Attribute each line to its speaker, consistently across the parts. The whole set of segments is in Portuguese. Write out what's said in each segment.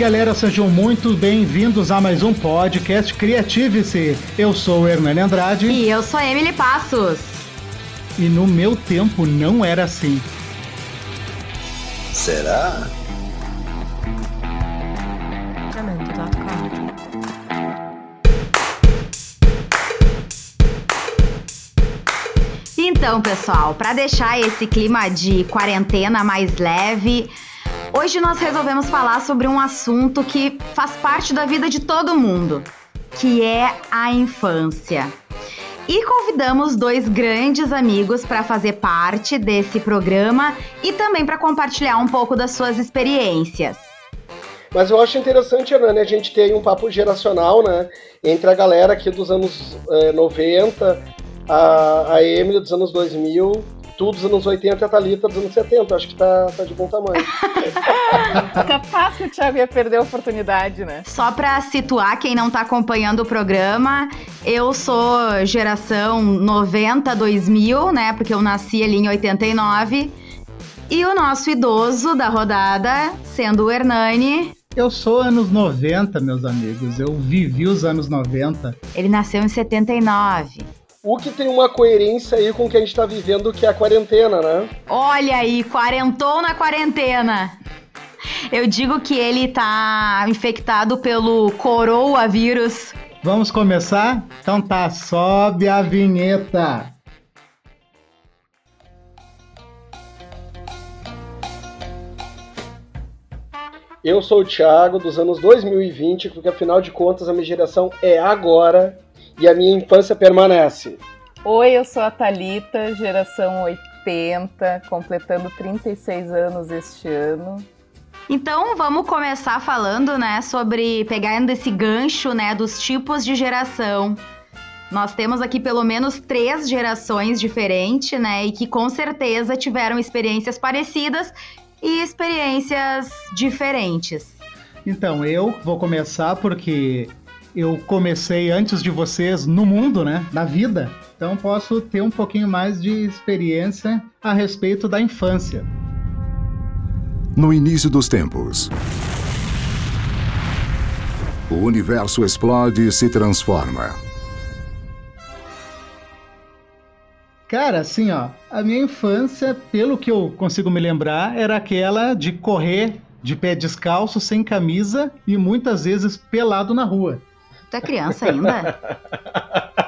Speaker 1: galera, sejam muito bem-vindos a mais um podcast Criative-se. Eu sou o Hernani Andrade.
Speaker 2: E eu sou a Emily Passos.
Speaker 1: E no meu tempo não era assim.
Speaker 3: Será?
Speaker 2: Então, pessoal, para deixar esse clima de quarentena mais leve, hoje nós resolvemos falar sobre um assunto que faz parte da vida de todo mundo, que é a infância. E convidamos dois grandes amigos para fazer parte desse programa e também para compartilhar um pouco das suas experiências.
Speaker 4: Mas eu acho interessante, Hernani, a gente ter um papo geracional, né? Entre a galera aqui dos anos é, 90, a, a Emily dos anos 2000, tu dos anos 80 e a Thalita dos anos 70. Acho que tá, tá de bom tamanho.
Speaker 5: Capaz que o Thiago ia perder a oportunidade, né?
Speaker 2: Só para situar quem não tá acompanhando o programa, eu sou geração 90, 2000, né? Porque eu nasci ali em 89. E o nosso idoso da rodada, sendo o Hernani,
Speaker 1: Eu sou anos 90, meus amigos. Eu vivi os anos 90.
Speaker 2: ele nasceu em 79.
Speaker 4: O que tem uma coerência aí com o que a gente tá vivendo, que é a quarentena, né?
Speaker 2: Olha aí, quarentou na quarentena. Eu digo que ele tá infectado pelo coronavírus.
Speaker 1: Vamos começar? Então tá, sobe a vinheta.
Speaker 4: Eu sou o Thiago, dos anos 2020, porque afinal de contas a minha geração é agora e a minha infância permanece.
Speaker 5: Oi, eu sou a Thalita, geração 80, completando 36 anos este ano.
Speaker 2: Então vamos começar falando, né, sobre pegando esse gancho, né, dos tipos de geração. Nós temos aqui pelo menos três gerações diferentes, né, e que com certeza tiveram experiências parecidas e experiências diferentes.
Speaker 1: Então, eu vou começar porque eu comecei antes de vocês no mundo, né? Na vida. Então posso ter um pouquinho mais de experiência a respeito da infância.
Speaker 6: No início dos tempos, o universo explode e se transforma.
Speaker 1: Cara, assim, ó, a minha infância, pelo que eu consigo me lembrar, era aquela de correr de pé descalço, sem camisa e muitas vezes pelado na rua.
Speaker 2: Tu é criança ainda?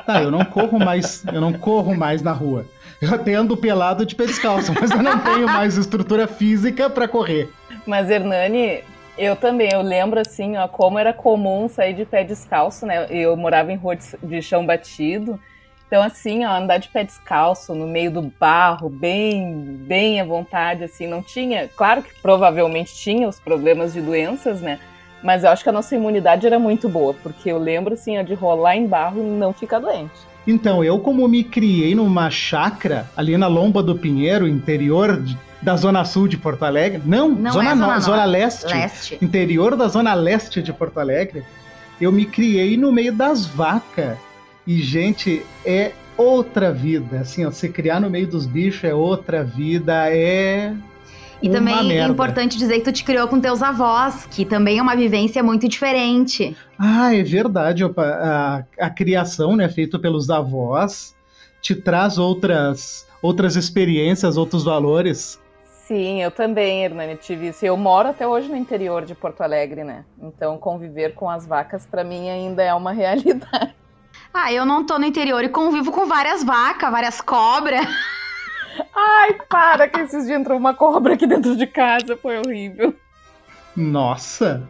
Speaker 1: Tá, eu não corro mais, eu não corro mais na rua. Eu até ando pelado de pé descalço, mas eu não tenho mais estrutura física pra correr.
Speaker 5: Mas, Hernani, eu também, eu lembro assim, ó, como era comum sair de pé descalço, né? Eu morava em rua de- de chão batido. Então, assim, ó, andar de pé descalço no meio do barro, bem, bem à vontade, assim, não tinha. Claro que provavelmente tinha os problemas de doenças, né? Mas eu acho que a nossa imunidade era muito boa, porque eu lembro, assim, de rolar em barro e não ficar doente.
Speaker 1: Então, eu como me criei numa chácara ali na Lomba do Pinheiro, interior de- da zona sul de Porto Alegre, não,
Speaker 2: Não
Speaker 1: zona,
Speaker 2: é
Speaker 1: no-
Speaker 2: Zona
Speaker 1: zona leste,
Speaker 2: Leste.
Speaker 1: interior da zona leste de Porto Alegre, eu me criei no meio das vacas. E, gente, é outra vida. Assim, ó, se criar no meio dos bichos é outra vida, é.
Speaker 2: E
Speaker 1: uma
Speaker 2: também é
Speaker 1: merda.
Speaker 2: importante dizer que tu te criou com teus avós, que também é uma vivência muito diferente.
Speaker 1: Ah, é verdade. opa, A, a criação, né, feita pelos avós, te traz outras, outras experiências, outros valores.
Speaker 5: Sim, eu também, Hernani, tive isso. Eu moro até hoje no interior de Porto Alegre, né? Então conviver com as vacas pra mim ainda é uma realidade.
Speaker 2: Ah, eu não tô no interior e convivo com várias vacas, várias cobras.
Speaker 5: Ai, para que esses dias entrou uma cobra aqui dentro de casa, foi horrível.
Speaker 1: Nossa!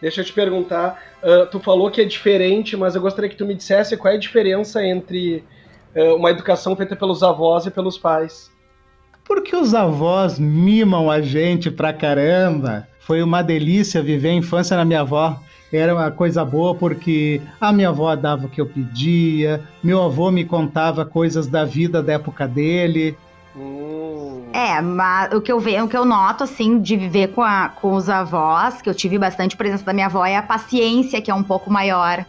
Speaker 4: Deixa eu te perguntar, ah, tu falou que é diferente, mas eu gostaria que tu me dissesse qual é a diferença entre ah, uma educação feita pelos avós e pelos pais.
Speaker 1: Porque os avós mimam a gente pra caramba. Foi uma delícia viver a infância na minha avó. Era uma coisa boa porque a minha avó dava o que eu pedia, meu avô me contava coisas da vida da época dele.
Speaker 4: Hum.
Speaker 2: É, mas o que eu vejo, o que eu noto, assim, de viver com, a- com os avós, que eu tive bastante presença da minha avó, é a paciência que é um pouco maior.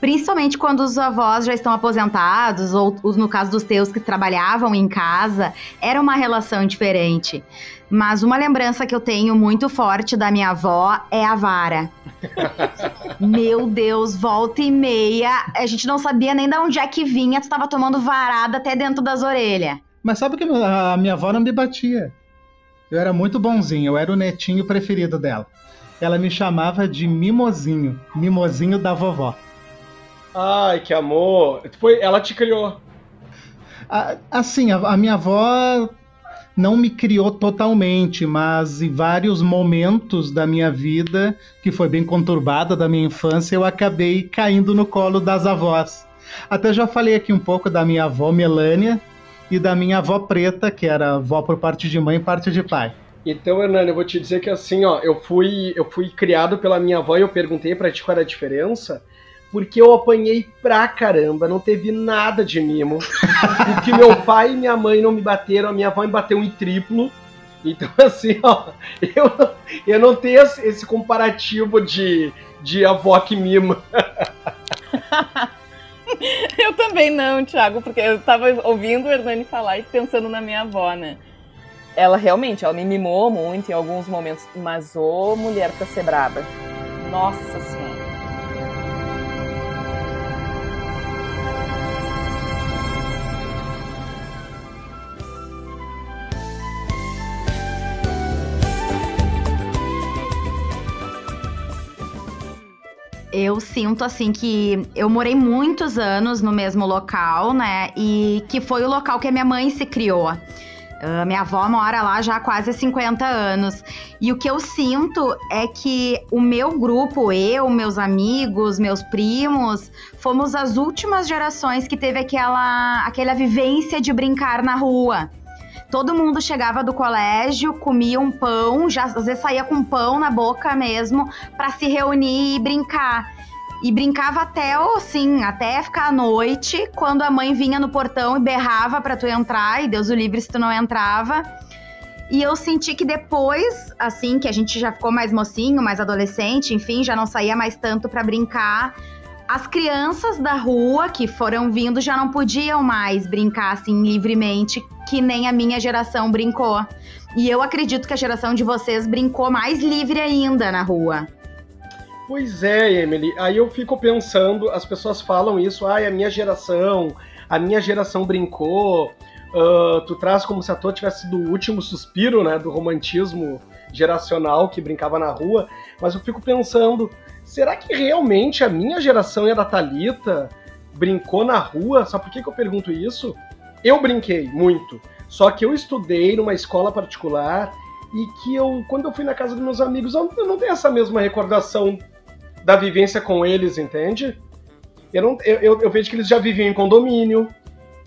Speaker 2: Principalmente quando os avós já estão aposentados, ou os- no caso dos teus que trabalhavam em casa, era uma relação diferente. Mas uma lembrança que eu tenho muito forte da minha avó é a vara. Meu Deus, volta e meia. A gente não sabia nem de onde é que vinha, tu tava tomando varada até dentro das orelhas.
Speaker 1: Mas sabe que a minha avó não me batia. Eu era muito bonzinho, eu era o netinho preferido dela. Ela me chamava de mimozinho, mimozinho da vovó.
Speaker 4: Ai, que amor! Foi, ela te criou.
Speaker 1: Assim, a, a minha avó não me criou totalmente, mas em vários momentos da minha vida, que foi bem conturbada da minha infância, eu acabei caindo no colo das avós. Até já falei aqui um pouco da minha avó Melânia e da minha avó Preta, que era avó por parte de mãe e parte de pai.
Speaker 4: Então, Hernani, eu vou te dizer que assim, ó, eu fui, eu fui criado pela minha avó e eu perguntei pra ti qual era a diferença porque eu apanhei pra caramba, não teve nada de mimo. porque meu pai e minha mãe não me bateram, a minha avó me bateu em triplo. Então, assim, ó, eu, eu não tenho esse comparativo de, de avó que mima.
Speaker 5: eu também não, Thiago, porque eu tava ouvindo o Hernani falar e pensando na minha avó, né? Ela realmente, ela me mimou muito em alguns momentos, mas ô mulher pra ser braba. Nossa senhora.
Speaker 2: Eu sinto assim que eu morei muitos anos no mesmo local, né? E que foi o local que a minha mãe se criou. Uh, minha avó mora lá já há quase 50 anos. E o que eu sinto é que o meu grupo, eu, meus amigos, meus primos, fomos as últimas gerações que teve aquela, aquela vivência de brincar na rua. Todo mundo chegava do colégio, comia um pão, já às vezes saía com pão na boca mesmo, para se reunir e brincar. E brincava até, assim, até ficar à noite, quando a mãe vinha no portão e berrava para tu entrar, e Deus o livre se tu não entrava. E eu senti que depois, assim, que a gente já ficou mais mocinho, mais adolescente, enfim, já não saía mais tanto para brincar, as crianças da rua que foram vindo já não podiam mais brincar assim livremente, que nem a minha geração brincou. E eu acredito que a geração de vocês brincou mais livre ainda na rua.
Speaker 4: Pois é, Emily. Aí eu fico pensando, as pessoas falam isso, ai, a minha geração, a minha geração brincou. Uh, tu traz como se a tua tivesse sido o último suspiro, né, do romantismo geracional que brincava na rua. Mas eu fico pensando, será que realmente a minha geração e a da Thalita brincou na rua? Sabe por que, que eu pergunto isso? Eu brinquei muito. Só que eu estudei numa escola particular e que eu, quando eu fui na casa dos meus amigos, eu não tenho essa mesma recordação da vivência com eles, entende? Eu, não, eu, eu, eu vejo que eles já viviam em condomínio,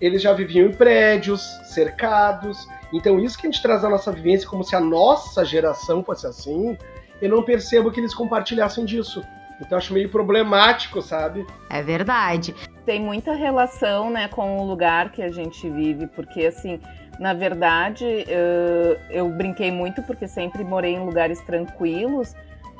Speaker 4: eles já viviam em prédios, cercados. Então, isso que a gente traz na nossa vivência como se a nossa geração fosse assim, eu não percebo que eles compartilhassem disso. Então acho meio problemático, sabe?
Speaker 2: É verdade.
Speaker 5: Tem muita relação, né, com o lugar que a gente vive, porque assim, na verdade, eu brinquei muito porque sempre morei em lugares tranquilos,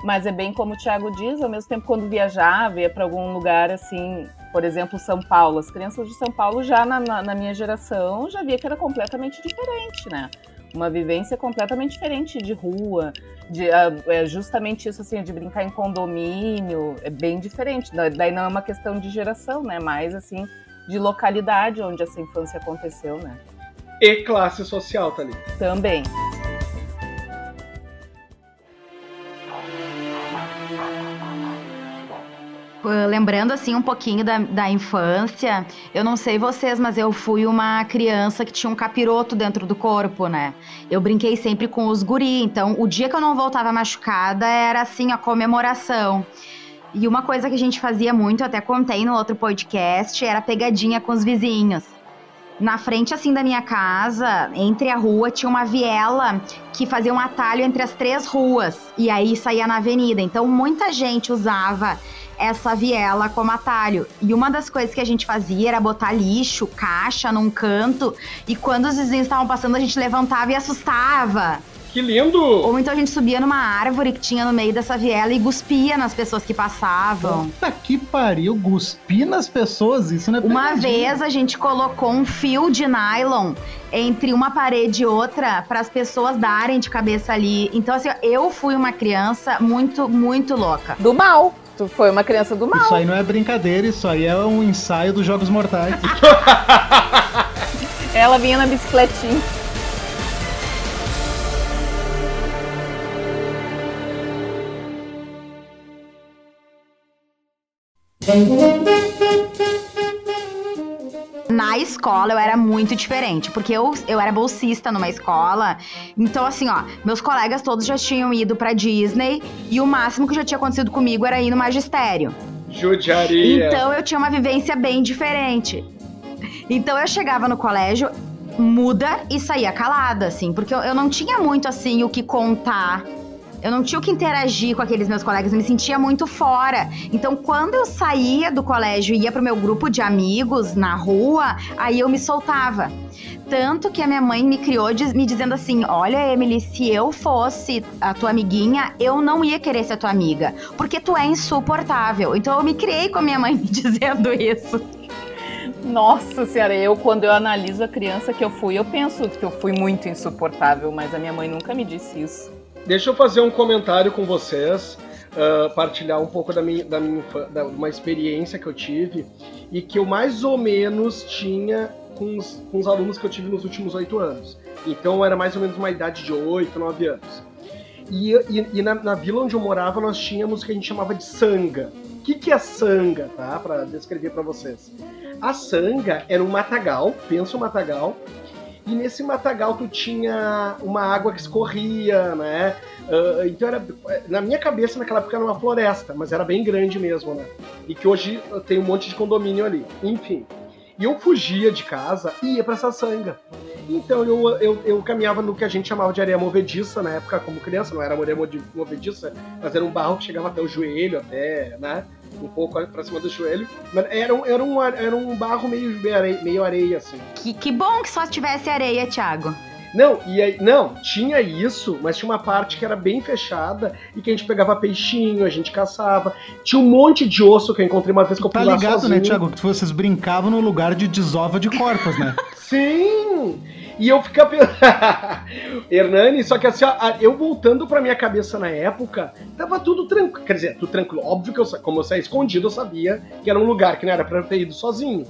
Speaker 5: mas é bem como o Thiago diz, ao mesmo tempo quando viajava, ia para algum lugar assim, por exemplo, São Paulo, as crianças de São Paulo já na, na, na minha geração já via que era completamente diferente, né? Uma vivência completamente diferente de rua, de uh, é justamente isso assim de brincar em condomínio, é bem diferente. Daí não é uma questão de geração, né? Mais assim de localidade onde essa infância aconteceu, né?
Speaker 4: E classe social, ali.
Speaker 5: Também.
Speaker 2: Lembrando assim um pouquinho da, da infância, eu não sei vocês, mas eu fui uma criança que tinha um capiroto dentro do corpo, né? Eu brinquei sempre com os guri, então o dia que eu não voltava machucada era assim a comemoração. E uma coisa que a gente fazia muito, até contei no outro podcast, era pegadinha com os vizinhos. Na frente, assim, da minha casa, entre a rua, tinha uma viela que fazia um atalho entre as três ruas. E aí saía na avenida. Então, muita gente usava essa viela como atalho. E uma das coisas que a gente fazia era botar lixo, caixa num canto, e quando os vizinhos estavam passando, a gente levantava e assustava.
Speaker 4: Que lindo!
Speaker 2: Ou então a gente subia numa árvore que tinha no meio dessa viela e cuspia nas pessoas que passavam.
Speaker 1: Puta que pariu, cuspir nas pessoas, isso não é
Speaker 2: Uma
Speaker 1: pegadinha.
Speaker 2: vez a gente colocou um fio de nylon entre uma parede e outra para as pessoas darem de cabeça ali. Então, assim, ó, eu fui uma criança muito, muito louca.
Speaker 5: Do mal. Tu foi uma criança do mal.
Speaker 1: Isso aí não é brincadeira, isso aí é um ensaio dos Jogos Mortais.
Speaker 5: Ela vinha na bicicletinha.
Speaker 2: Na escola eu era muito diferente, porque eu, eu era bolsista numa escola. Então, assim, ó, meus colegas todos já tinham ido pra Disney e o máximo que já tinha acontecido comigo era ir no magistério.
Speaker 4: Judiaria.
Speaker 2: Então eu tinha uma vivência bem diferente. Então eu chegava no colégio muda e saía calada, assim, porque eu, eu não tinha muito assim o que contar. Eu não tinha o que interagir com aqueles meus colegas, eu me sentia muito fora. Então, quando eu saía do colégio e ia pro meu grupo de amigos na rua, aí eu me soltava. Tanto que a minha mãe me criou me dizendo assim: Olha, Emily, se eu fosse a tua amiguinha, eu não ia querer ser tua amiga, porque tu é insuportável. Então, eu me criei com a minha mãe me dizendo isso.
Speaker 5: Nossa senhora, eu quando eu analiso a criança que eu fui, eu penso que eu fui muito insuportável, mas a minha mãe nunca me disse isso.
Speaker 4: Deixa eu fazer um comentário com vocês, ah, partilhar um pouco da minha, da minha da, uma experiência que eu tive e que eu mais ou menos tinha com os, com os alunos que eu tive nos últimos oito anos. Então era mais ou menos uma idade de oito, nove anos. E, e- e na, na vila onde eu morava nós tínhamos o que a gente chamava de sanga. O que, que é sanga, tá? Para descrever para vocês. A sanga era um matagal, pensa um matagal, e nesse matagal tu tinha uma água que escorria, né? Ah, então era. Na minha cabeça, naquela época era uma floresta, mas era bem grande mesmo, né? E que hoje tem um monte de condomínio ali. Enfim. E eu fugia de casa e ia pra essa sanga. Então eu, eu, eu caminhava no que a gente chamava de areia movediça na época, como criança, não era areia movediça, mas era um barro que chegava até o joelho, até, né? Um pouco pra cima do joelho. Mas era um, era um, era um barro meio areia, meio areia assim.
Speaker 2: Que, que bom que só tivesse areia, Thiago.
Speaker 4: Não, e aí, não, tinha isso, mas tinha uma parte que era bem fechada e que a gente pegava peixinho, a gente caçava. Tinha um monte de osso que eu encontrei uma vez que eu
Speaker 1: Tá ligado,
Speaker 4: sozinho.
Speaker 1: né, Thiago? Que vocês brincavam no lugar de desova de corpos, né?
Speaker 4: Sim! E eu ficava pensando. Hernani, só que assim, ó, eu voltando pra minha cabeça na época, tava tudo tranquilo. Quer dizer, tudo tranquilo. Óbvio que eu, como eu saí escondido, eu sabia que era um lugar que não era pra ter ido sozinho.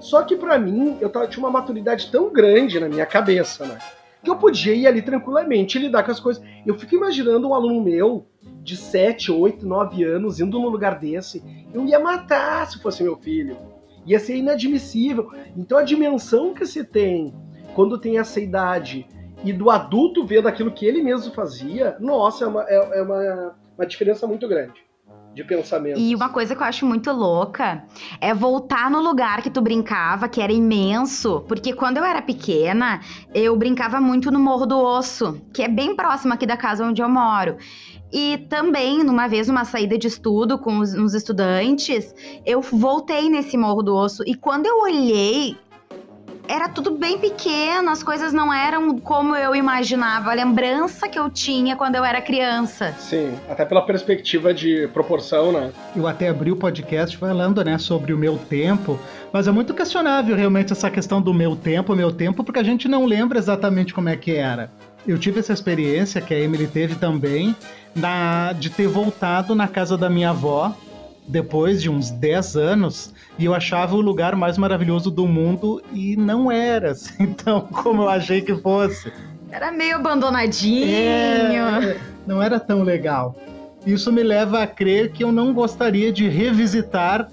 Speaker 4: Só que pra mim, eu tava, tinha uma maturidade tão grande na minha cabeça, né? Que eu podia ir ali tranquilamente lidar com as coisas. Eu fico imaginando um aluno meu de 7, 8, 9 anos indo num lugar desse. Eu ia matar se fosse meu filho. Ia ser inadmissível. Então a dimensão que se tem quando tem essa idade e do adulto vendo aquilo que ele mesmo fazia, nossa, é uma, é, é uma, uma diferença muito grande de pensamento.
Speaker 2: E uma coisa que eu acho muito louca é voltar no lugar que tu brincava, que era imenso. Porque quando eu era pequena, eu brincava muito no Morro do Osso, que é bem próximo aqui da casa onde eu moro. E também, numa vez, numa saída de estudo com os, uns estudantes, eu voltei nesse Morro do Osso. E quando eu olhei, era tudo bem pequeno, as coisas não eram como eu imaginava. A lembrança que eu tinha quando eu era criança.
Speaker 4: Sim, até pela perspectiva de proporção, né?
Speaker 1: Eu até abri o podcast falando, né, sobre o meu tempo, mas é muito questionável realmente essa questão do meu tempo, meu tempo, porque a gente não lembra exatamente como é que era. Eu tive essa experiência que a Emily teve também, na, de ter voltado na casa da minha avó depois de uns 10 anos e eu achava o lugar mais maravilhoso do mundo e não era assim, tão como eu achei que fosse.
Speaker 2: Era meio abandonadinho.
Speaker 1: É, não era tão legal. Isso me leva a crer que eu não gostaria de revisitar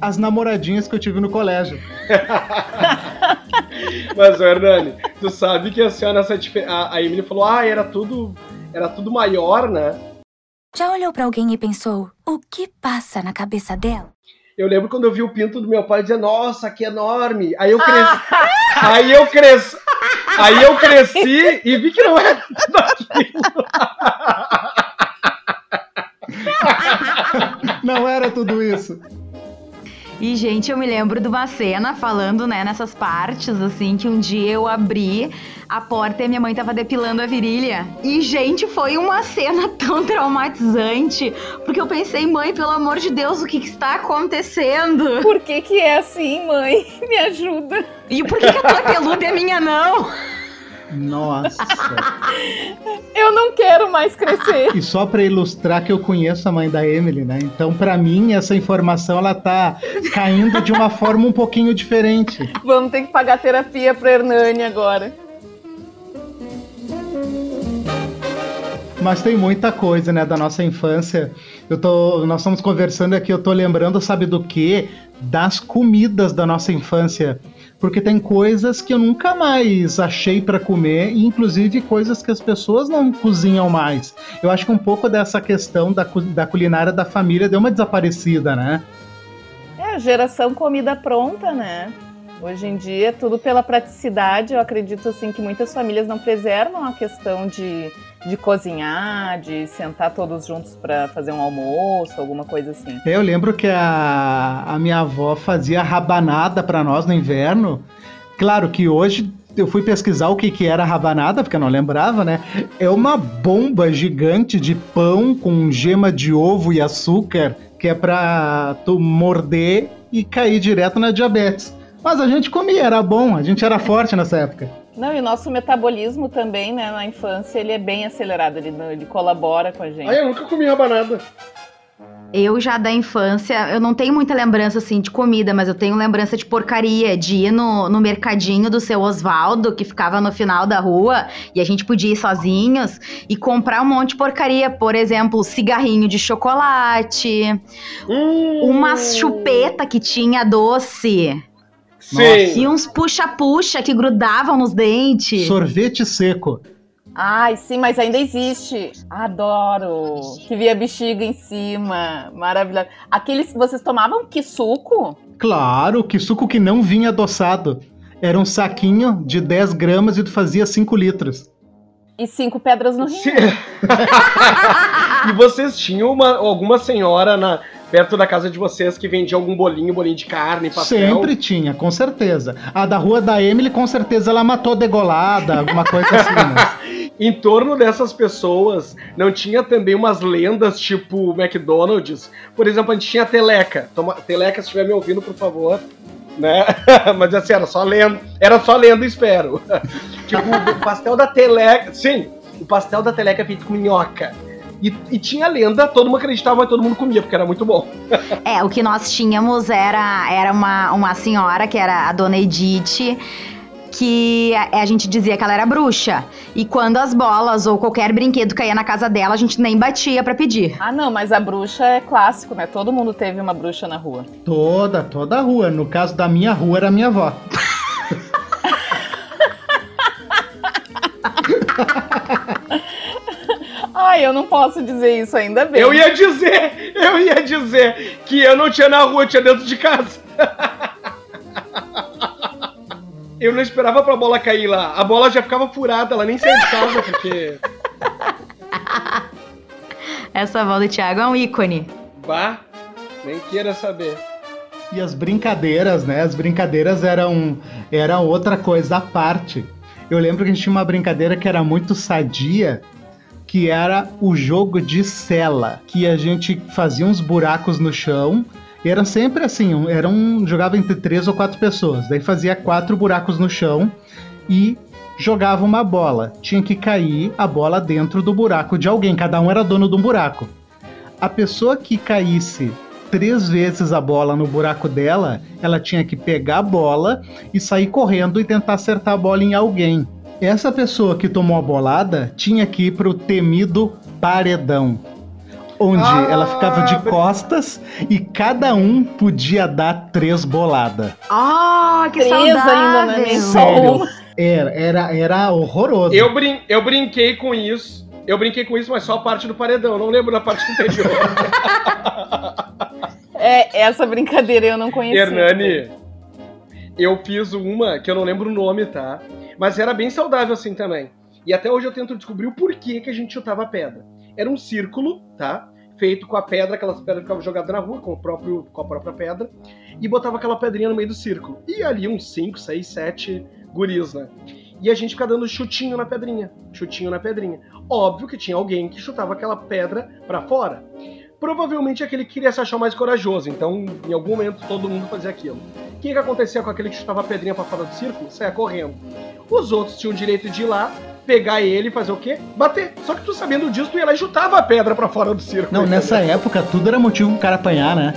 Speaker 1: as namoradinhas que eu tive no colégio.
Speaker 4: Mas, Hernani, tu sabe que nessa dife- a, a Emily falou, ah, era tudo, era tudo maior, né?
Speaker 3: Já olhou pra alguém e pensou: o que passa na cabeça dela?
Speaker 4: Eu lembro quando eu vi o pinto do meu pai dizer, nossa, que enorme. Aí eu cresci. aí eu cresci. Aí eu cresci e vi que não era tudo aquilo.
Speaker 1: Não era tudo isso.
Speaker 2: E, gente, eu me lembro de uma cena falando, né, nessas partes, assim, que um dia eu abri a porta e minha mãe tava depilando a virilha. E, gente, foi uma cena tão traumatizante, porque eu pensei, mãe, pelo amor de Deus, o que, que está acontecendo?
Speaker 5: Por que que é assim, mãe? Me ajuda.
Speaker 2: E por que, que a tua peluda é minha não?
Speaker 1: Nossa.
Speaker 5: Eu não quero mais crescer.
Speaker 1: E só pra ilustrar que eu conheço a mãe da Emily, né? Então, pra mim, essa informação ela tá caindo de uma forma um pouquinho diferente.
Speaker 5: Vamos ter que pagar terapia pra Hernani agora.
Speaker 1: Mas tem muita coisa, né, da nossa infância. Eu tô, nós estamos conversando aqui, eu tô lembrando, sabe do quê? Das comidas da nossa infância. Porque tem coisas que eu nunca mais achei para comer, e inclusive coisas que as pessoas não cozinham mais. Eu acho que um pouco dessa questão da, da culinária da família deu uma desaparecida, né?
Speaker 5: É, a geração comida pronta, né? Hoje em dia, tudo pela praticidade. Eu acredito assim que muitas famílias não preservam a questão de, de cozinhar, de sentar todos juntos para fazer um almoço, alguma coisa assim.
Speaker 1: Eu lembro que a, a minha avó fazia rabanada para nós no inverno. Claro que hoje eu fui pesquisar o que, que era rabanada, porque eu não lembrava, né? É uma bomba gigante de pão com gema de ovo e açúcar, que é pra tu morder e cair direto na diabetes. Mas a gente comia, era bom, a gente era forte nessa época.
Speaker 5: Não, e o nosso metabolismo também, né, na infância, ele é bem acelerado, ele, ele colabora com a gente.
Speaker 4: Ai, eu nunca comi rabanada.
Speaker 2: Eu já da infância, eu não tenho muita lembrança assim de comida, mas eu tenho lembrança de porcaria, de ir no, no mercadinho do seu Osvaldo, que ficava no final da rua, e a gente podia ir sozinhos e comprar um monte de porcaria. Por exemplo, cigarrinho de chocolate,
Speaker 4: Hum,
Speaker 2: umas chupeta que tinha doce,
Speaker 4: Sim.
Speaker 2: e uns puxa-puxa que grudavam nos dentes.
Speaker 1: Sorvete seco.
Speaker 5: Ai, sim, mas ainda existe. Adoro. Que via bexiga em cima. Maravilhoso. Aqueles que vocês tomavam que suco?
Speaker 1: Claro, que suco que não vinha adoçado. Era um saquinho de 10 gramas e tu fazia 5 litros.
Speaker 5: E cinco pedras no rim.
Speaker 4: Sim. e vocês tinham uma, alguma senhora na, perto da casa de vocês que vendia algum bolinho, bolinho de carne, papel?
Speaker 1: Sempre tinha, com certeza. A da rua da Emily, com certeza, ela matou degolada, alguma coisa assim. Né?
Speaker 4: Em torno dessas pessoas, não tinha também umas lendas tipo McDonald's? Por exemplo, a gente tinha a Teleca. Toma, Teleca, se estiver me ouvindo, por favor. Né? Mas assim, era só lenda. Era só lenda, espero. tipo, o pastel da Teleca. Sim, o pastel da Teleca é feito com minhoca. E, e tinha lenda, todo mundo acreditava, mas todo mundo comia, porque era muito bom.
Speaker 2: É, o que nós tínhamos era, era uma, uma senhora, que era a dona Edith, que a, a gente dizia que ela era bruxa. E quando as bolas ou qualquer brinquedo caía na casa dela, a gente nem batia pra pedir.
Speaker 5: Ah, não, mas a bruxa é clássico, né? Todo mundo teve uma bruxa na rua.
Speaker 1: Toda, toda a rua. No caso da minha rua, era a minha avó.
Speaker 5: Ai, eu não posso dizer isso ainda bem.
Speaker 4: Eu ia dizer, eu ia dizer que eu não tinha na rua, eu tinha dentro de casa. Eu não esperava pra bola cair lá. A bola já ficava furada, ela nem saía de casa, porque.
Speaker 2: Essa avó do Thiago é um ícone.
Speaker 4: Bah, nem queira saber.
Speaker 1: E as brincadeiras, né? As brincadeiras eram, eram outra coisa à parte. Eu lembro que a gente tinha uma brincadeira que era muito sadia, que era o jogo de cela, que a gente fazia uns buracos no chão. Era sempre assim, era um, jogava entre três ou quatro pessoas. Daí fazia quatro buracos no chão e jogava uma bola. Tinha que cair a bola dentro do buraco de alguém. Cada um era dono de um buraco. A pessoa que caísse três vezes a bola no buraco dela, ela tinha que pegar a bola e sair correndo e tentar acertar a bola em alguém. Essa pessoa que tomou a bolada tinha que ir pro temido paredão. Onde
Speaker 4: Ah,
Speaker 1: ela ficava de costas e cada um podia dar três boladas.
Speaker 2: Ah, que
Speaker 5: Três
Speaker 2: saudável!
Speaker 5: ainda, né?
Speaker 1: Sério. Era, era, era horroroso.
Speaker 4: Eu, brin eu brinquei com isso. Eu brinquei com isso, mas só a parte do paredão. Não lembro da parte interior.
Speaker 5: É, essa brincadeira eu não conhecia.
Speaker 4: Hernani, eu fiz uma que eu não lembro o nome, tá? Mas era bem saudável assim também. E até hoje eu tento descobrir o porquê que a gente chutava pedra. Era um círculo, tá? feito com a pedra, aquelas pedras que ficavam jogadas na rua, com, o próprio, com a própria pedra, e botava aquela pedrinha no meio do círculo. E ali uns 5, 6, 7 guris, né? E a gente fica dando chutinho na pedrinha, chutinho na pedrinha. Óbvio que tinha alguém que chutava aquela pedra para fora. Provavelmente aquele que queria se achar mais corajoso, então em algum momento todo mundo fazia aquilo. O que, que acontecia com aquele que chutava a pedrinha para fora do círculo? Saia correndo. Os outros tinham o direito de ir lá, pegar ele e fazer o quê? Bater. Só que tu sabendo disso, tu ia lá e chutava a pedra para fora do círculo.
Speaker 1: Não,
Speaker 4: entendeu?
Speaker 1: nessa época tudo era motivo pro cara apanhar, né?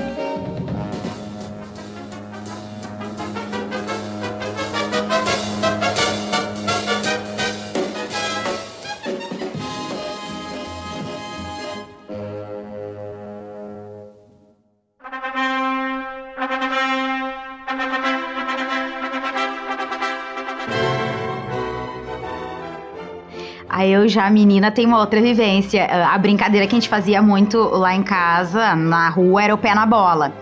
Speaker 2: Já, menina, tem uma outra vivência. A brincadeira que a gente fazia muito lá em casa, na rua, era o pé na bola.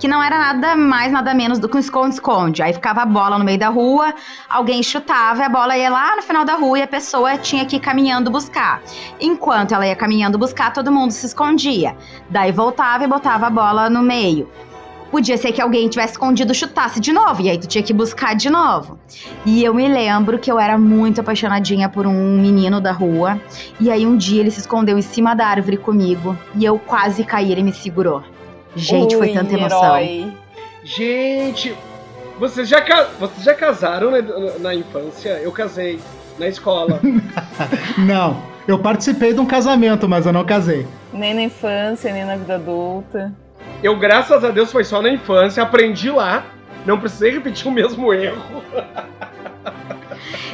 Speaker 2: Que não era nada mais, nada menos do que um esconde-esconde. Aí ficava a bola no meio da rua, alguém chutava e a bola ia lá no final da rua e a pessoa tinha que ir caminhando buscar. Enquanto ela ia caminhando buscar, todo mundo se escondia. Daí voltava e botava a bola no meio. Podia ser que alguém tivesse escondido e chutasse de novo, e aí tu tinha que buscar de novo. E eu me lembro que eu era muito apaixonadinha por um menino da rua, e aí um dia ele se escondeu em cima da árvore comigo, e eu quase caí, ele me segurou. Gente, foi tanta emoção.
Speaker 5: herói.
Speaker 4: Gente, vocês já, vocês já casaram na, na infância? Eu casei na escola.
Speaker 1: Não, eu participei de um casamento, mas eu não casei.
Speaker 5: Nem na infância, nem na vida adulta.
Speaker 4: Eu, graças a Deus, foi só na infância, aprendi lá. Não precisei repetir o mesmo erro.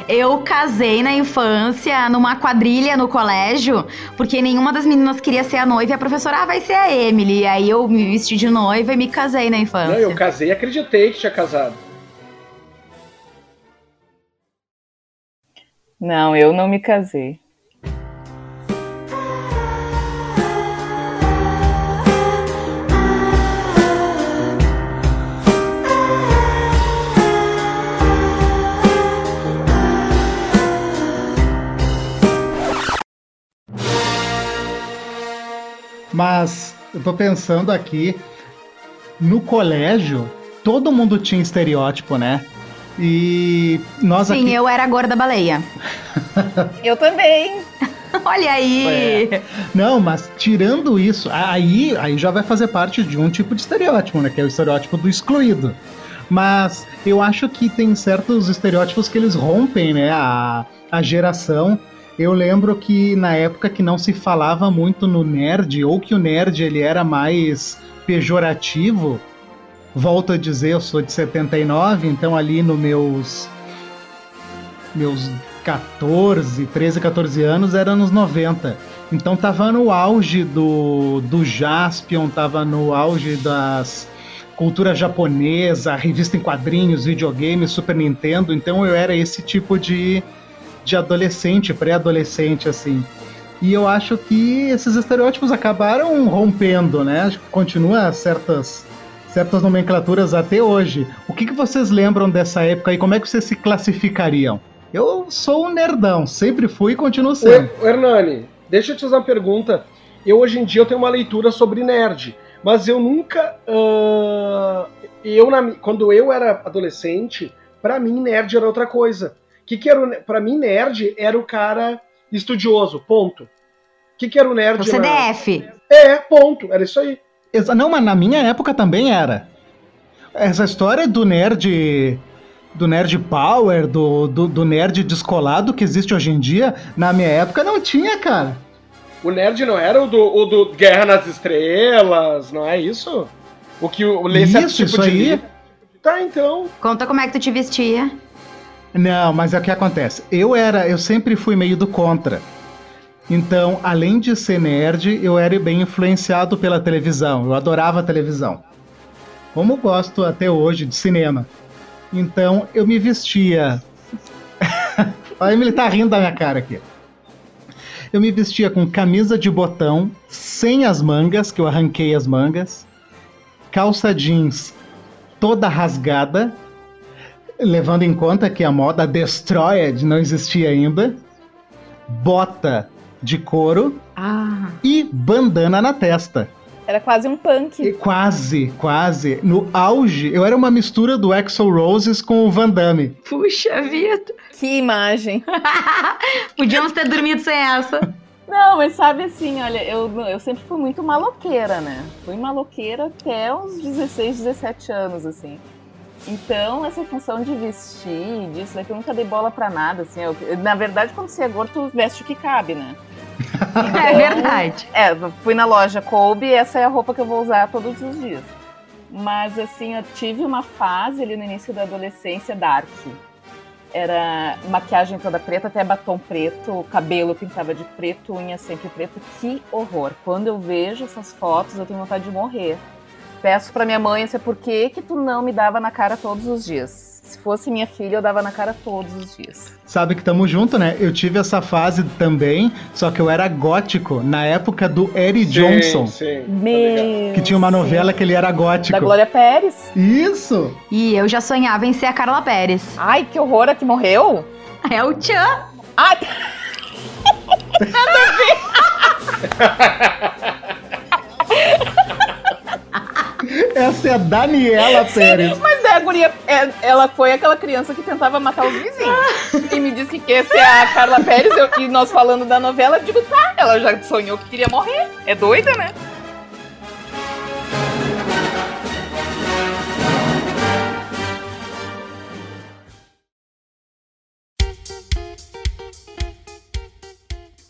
Speaker 2: Eu casei na infância, numa quadrilha no colégio, porque nenhuma das meninas queria ser a noiva e a professora, ah, vai ser a Emily. E aí eu me vesti de noiva e me casei na
Speaker 4: Não,
Speaker 2: infância.
Speaker 4: eu casei e acreditei que tinha casado.
Speaker 5: Não, eu não me casei.
Speaker 1: Mas eu tô pensando aqui, no colégio, todo mundo tinha estereótipo, né? E nós
Speaker 2: Sim,
Speaker 1: aqui.
Speaker 2: eu era a gorda baleia.
Speaker 5: Eu também.
Speaker 2: Olha aí!
Speaker 1: Não, mas tirando isso, aí, aí já vai fazer parte de um tipo de estereótipo, né? Que é o estereótipo do excluído. Mas eu acho que tem certos estereótipos que eles rompem, né? A, a geração. Eu lembro que na época que não se falava muito no nerd, ou que o nerd ele era mais pejorativo, volto a dizer, eu sou de 79, então ali nos meus meus 14, 13, 14 anos era nos 90. Então tava no auge do, do Jaspion, tava no auge das cultura japonesa, revista em quadrinhos, videogame, Super Nintendo. Então eu era esse tipo de, de adolescente, pré-adolescente, assim. E eu acho que esses estereótipos acabaram rompendo, né? Acho que continua certas, certas nomenclaturas até hoje. O que, que vocês lembram dessa época e como é que vocês se classificariam? Eu sou um nerdão, sempre fui e continuo sendo.
Speaker 4: Ô, Hernani, deixa eu te fazer uma pergunta. Eu hoje em dia eu tenho uma leitura sobre nerd, mas eu nunca. ah, eu na, quando eu era adolescente, pra mim nerd era outra coisa. Que que era o, pra mim nerd era o cara estudioso, ponto. O que, que era o nerd?
Speaker 2: O
Speaker 4: na-
Speaker 2: CDF.
Speaker 4: É, ponto. Era isso aí.
Speaker 1: Exa- Não, mas na minha época também era. Essa história do nerd. Do nerd power, do, do, do nerd descolado que existe hoje em dia, na minha época não tinha, cara.
Speaker 4: O nerd não era o do, o do Guerra nas Estrelas, não é isso? O que o lê certo
Speaker 1: Isso, isso
Speaker 4: de
Speaker 1: aí.
Speaker 4: livro. Tá, então.
Speaker 2: Conta como é que tu te vestia.
Speaker 1: Não, mas é o que acontece. Eu era, eu sempre fui meio do contra. Então, além de ser nerd, eu era bem influenciado pela televisão. Eu adorava a televisão. Como gosto até hoje de cinema. Então, eu me vestia. a Emily tá rindo da minha cara aqui. Eu me vestia com camisa de botão, sem as mangas, que eu arranquei as mangas, calça jeans toda rasgada, levando em conta que a moda Destroyed não existia ainda, bota de couro
Speaker 2: Ah.
Speaker 1: e e bandana na testa.
Speaker 5: Era quase um punk.
Speaker 1: E quase, quase. No auge, eu era uma mistura do Axel Roses com o Van Damme.
Speaker 2: Puxa vida.
Speaker 5: Que imagem.
Speaker 2: Podíamos ter dormido sem essa.
Speaker 5: Não, mas sabe assim, olha, eu, eu sempre fui muito maloqueira, né? Fui maloqueira até uns 16, 17 anos, assim. Então, essa função de vestir, disso, é que eu nunca dei bola pra nada, assim. Eu, na verdade, quando você é gordo, tu veste o que cabe, né?
Speaker 2: Então, é verdade.
Speaker 5: É, fui na loja Kobe, essa é a roupa que eu vou usar todos os dias. Mas, assim, eu tive uma fase ali no início da adolescência dark. Era maquiagem toda preta, até batom preto, cabelo pintava de preto, unha sempre preto. Que horror. Quando eu vejo essas fotos, eu tenho vontade de morrer. Peço pra minha mãe, assim, por que que tu não me dava na cara todos os dias? Se fosse minha filha, eu dava na cara todos os dias.
Speaker 1: Sabe que tamo junto, né? Eu tive essa fase também, só que eu era gótico na época do Eric Johnson.
Speaker 4: Sim, tá
Speaker 5: Meu
Speaker 1: Que tinha uma
Speaker 5: sim.
Speaker 1: novela que ele era gótico.
Speaker 5: Da Glória Pérez.
Speaker 1: Isso!
Speaker 2: E eu já sonhava em ser a Carla Pérez.
Speaker 5: Ai, que horror, a que morreu?
Speaker 2: É o Tchan.
Speaker 5: Ah,
Speaker 1: Essa é a Daniela Pérez.
Speaker 5: mas daí a guria, é- ela foi aquela criança que tentava matar os vizinhos. e me disse que quer ser a Carla Pérez, eu- e nós falando da novela, eu digo, tá, ela já sonhou que queria morrer. É doida, né?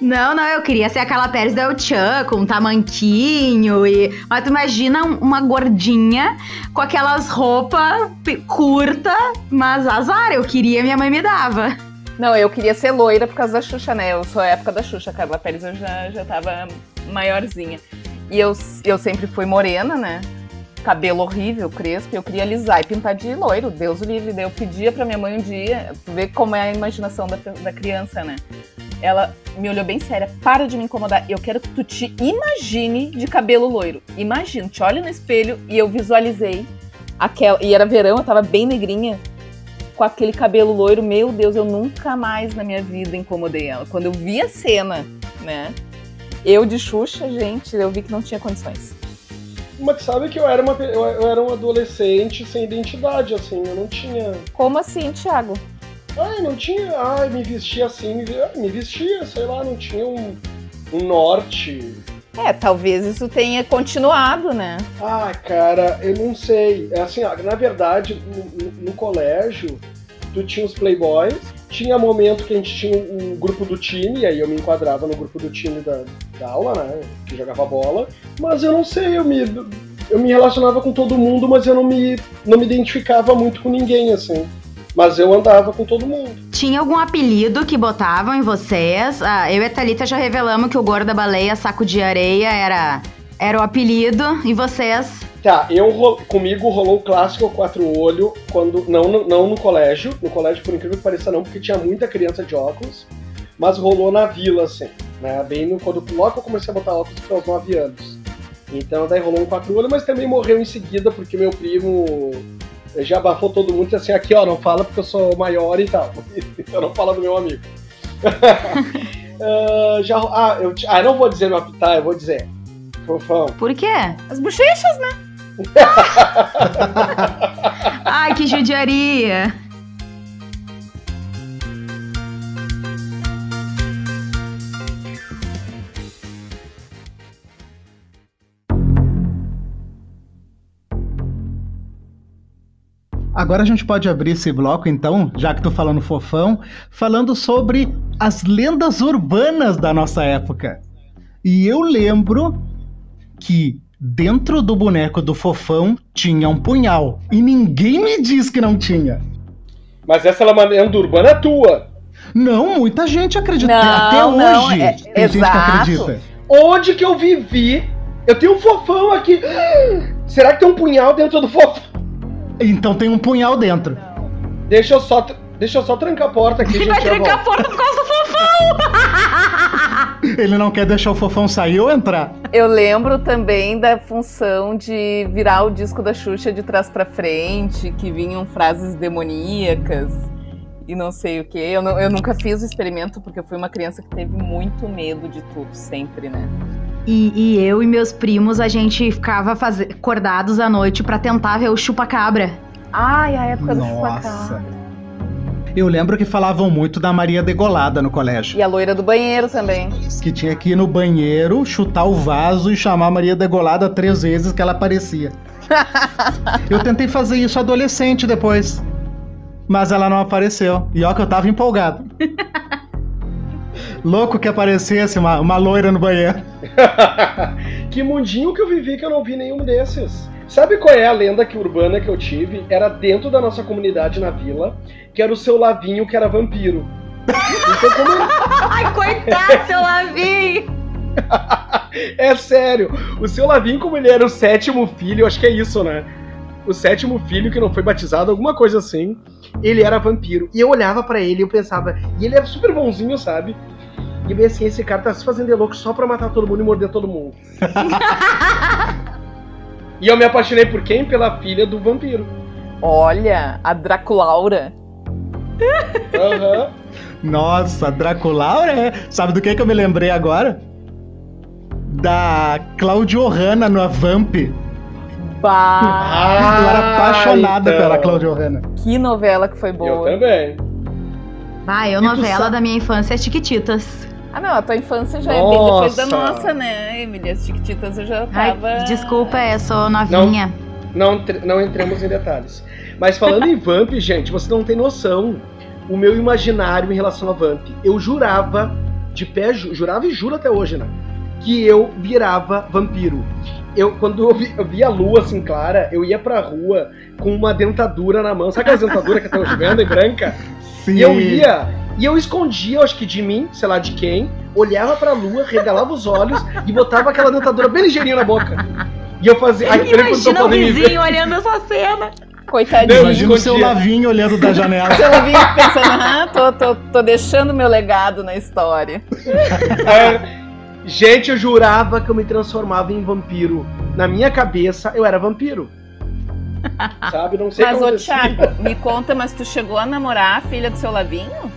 Speaker 2: Não, não, eu queria ser a Carla Pérez da Chan, com um tamanquinho e... Mas tu imagina um- uma gordinha com aquelas roupas curta, mas azar, eu queria, minha mãe me dava.
Speaker 5: Não, eu queria ser loira por causa da Xuxa, né? Eu sou a época da Xuxa, a Carla Pérez eu já, já tava maiorzinha. E eu, eu sempre fui morena, né? Cabelo horrível, crespo, eu queria alisar e pintar de loiro, Deus o livre. Daí eu pedia pra minha mãe um dia, vê como é a imaginação da, da criança, né? Ela me olhou bem séria, para de me incomodar. Eu quero que tu te imagine de cabelo loiro. Imagina, te olha no espelho e eu visualizei aquela. E era verão, eu tava bem negrinha com aquele cabelo loiro, meu Deus, eu nunca mais na minha vida incomodei ela. Quando eu vi a cena, né? Eu de Xuxa, gente, eu vi que não tinha condições.
Speaker 4: Mas sabe que eu era, uma, eu, eu era um adolescente sem identidade, assim, eu não tinha.
Speaker 5: Como assim, Thiago?
Speaker 4: Ai, não tinha. Ai, me vestia assim, me, ah, me vestia, sei lá, não tinha um, um norte.
Speaker 5: É, talvez isso tenha continuado, né?
Speaker 4: Ah, cara, eu não sei. É Assim, ó, na verdade, no, no- colégio, tu tinha os playboys, tinha momento que a gente tinha um grupo do time, e aí eu me enquadrava no grupo do time da, da aula, né? Que jogava bola. Mas eu não sei, eu me, eu me relacionava com todo mundo, mas eu não me, não me identificava muito com ninguém, assim. Mas eu andava com todo mundo.
Speaker 2: Tinha algum apelido que botavam em vocês? Ah, eu e a Thalita já revelamos que o gordo da baleia, saco de areia, era, era o apelido. E vocês?
Speaker 4: Tá, eu comigo rolou o clássico quatro olho quando não, no- não no colégio, no colégio por incrível que pareça não, porque tinha muita criança de óculos, mas rolou na vila assim, né? Bem no quando logo que eu comecei a botar óculos foi aos 9 anos. Então daí rolou um quatro olho, mas também morreu em seguida porque meu primo já abafou todo mundo e disse assim, aqui ó, não fala porque eu sou maior e tal. Então não fala do meu amigo. Ah, já, ah, eu, ah, não vou dizer meu apitar, eu vou dizer. Fofão.
Speaker 2: Por quê?
Speaker 5: As bochechas, né?
Speaker 2: Ai, que judiaria!
Speaker 1: Agora a gente pode abrir esse bloco, então, já que tô falando fofão, falando sobre as lendas urbanas da nossa época. E eu lembro que dentro do boneco do fofão tinha um punhal. E ninguém me diz que não tinha.
Speaker 4: Mas essa lenda urbana é tua.
Speaker 1: Não, muita gente acredita.
Speaker 5: Não,
Speaker 1: Até
Speaker 5: não,
Speaker 1: hoje
Speaker 5: é-
Speaker 1: tem gente que
Speaker 5: exato.
Speaker 1: acredita.
Speaker 4: Onde que eu vivi? Eu tenho um fofão aqui. Será que tem um punhal dentro do fofão?
Speaker 1: Então tem um punhal dentro.
Speaker 4: Deixa eu só, deixa eu só trancar a porta aqui,
Speaker 2: Vai
Speaker 4: gente. eu
Speaker 2: trancar a porta por causa do fofão!
Speaker 1: Ele não quer deixar o fofão sair ou entrar.
Speaker 5: Eu lembro também da função de virar o disco da Xuxa de trás pra frente, que vinham frases demoníacas e não sei o que. Eu, não- eu nunca fiz o experimento porque eu fui uma criança que teve muito medo de tudo, sempre, né?
Speaker 2: E, e eu e meus primos, a gente ficava faz... acordados à noite para tentar ver o chupa-cabra.
Speaker 5: Ai, a época
Speaker 1: Nossa.
Speaker 5: do chupacabra.
Speaker 1: Eu lembro que falavam muito da Maria Degolada no colégio.
Speaker 5: E a loira do banheiro também.
Speaker 1: Que tinha que ir no banheiro, chutar o vaso e chamar a Maria Degolada três vezes que ela aparecia. eu tentei fazer isso adolescente depois. Mas ela não apareceu. E ó que eu tava empolgado. Louco que aparecesse uma, uma loira no banheiro.
Speaker 4: que mundinho que eu vivi que eu não vi nenhum desses. Sabe qual é a lenda que urbana que eu tive? Era dentro da nossa comunidade na vila, que era o seu Lavinho, que era vampiro. Então, como...
Speaker 2: Ai, coitado, seu Lavinho!
Speaker 4: é sério, o seu Lavinho, como ele era o sétimo filho, acho que é isso, né? O sétimo filho que não foi batizado, alguma coisa assim, ele era vampiro. E eu olhava para ele e eu pensava, e ele era super bonzinho, sabe? E bem assim, esse cara tá se fazendo de louco só pra matar todo mundo e morder todo mundo. e eu me apaixonei por quem? Pela filha do vampiro.
Speaker 5: Olha, a Draculaura.
Speaker 4: Aham. Uhum.
Speaker 1: Nossa, Draculaura é. Sabe do que, que eu me lembrei agora? Da Claudio Hanna no Vamp.
Speaker 5: Bah.
Speaker 1: Ah, eu era apaixonada então. pela Claudio Hanna.
Speaker 5: Que novela que foi boa.
Speaker 4: Eu também.
Speaker 2: Ah, eu, novela da minha infância é Chiquititas.
Speaker 5: Ah, não, a tua infância já nossa. é bem depois da nossa, né, Emília? As Chiquititas eu já tava.
Speaker 2: Ai, desculpa, é, sou novinha.
Speaker 4: Não, não, não entremos em detalhes. Mas falando em Vamp, gente, você não tem noção o meu imaginário em relação a Vamp. Eu jurava, de pé, jurava e juro até hoje, né? Que eu virava vampiro. Eu, quando eu, vi, eu via a lua assim clara, eu ia pra rua com uma dentadura na mão. Sabe aquela dentadura que até hoje vende, branca?
Speaker 1: Sim.
Speaker 4: E eu ia, e eu escondia, acho que de mim, sei lá de quem, olhava pra lua, regalava os olhos e botava aquela dentadura bem ligeirinha na boca. E eu fazia.
Speaker 2: Ai, imagina o vizinho olhando essa cena.
Speaker 5: Coitadinho.
Speaker 1: Imagina o seu Lavinho olhando da janela.
Speaker 5: seu Lavinho pensando, ah, tô, tô, tô deixando meu legado na história.
Speaker 4: É, gente, eu jurava que eu me transformava em vampiro. Na minha cabeça, eu era vampiro. Sabe? Não sei
Speaker 5: Mas, ô Thiago, me conta, mas tu chegou a namorar a filha do seu Lavinho?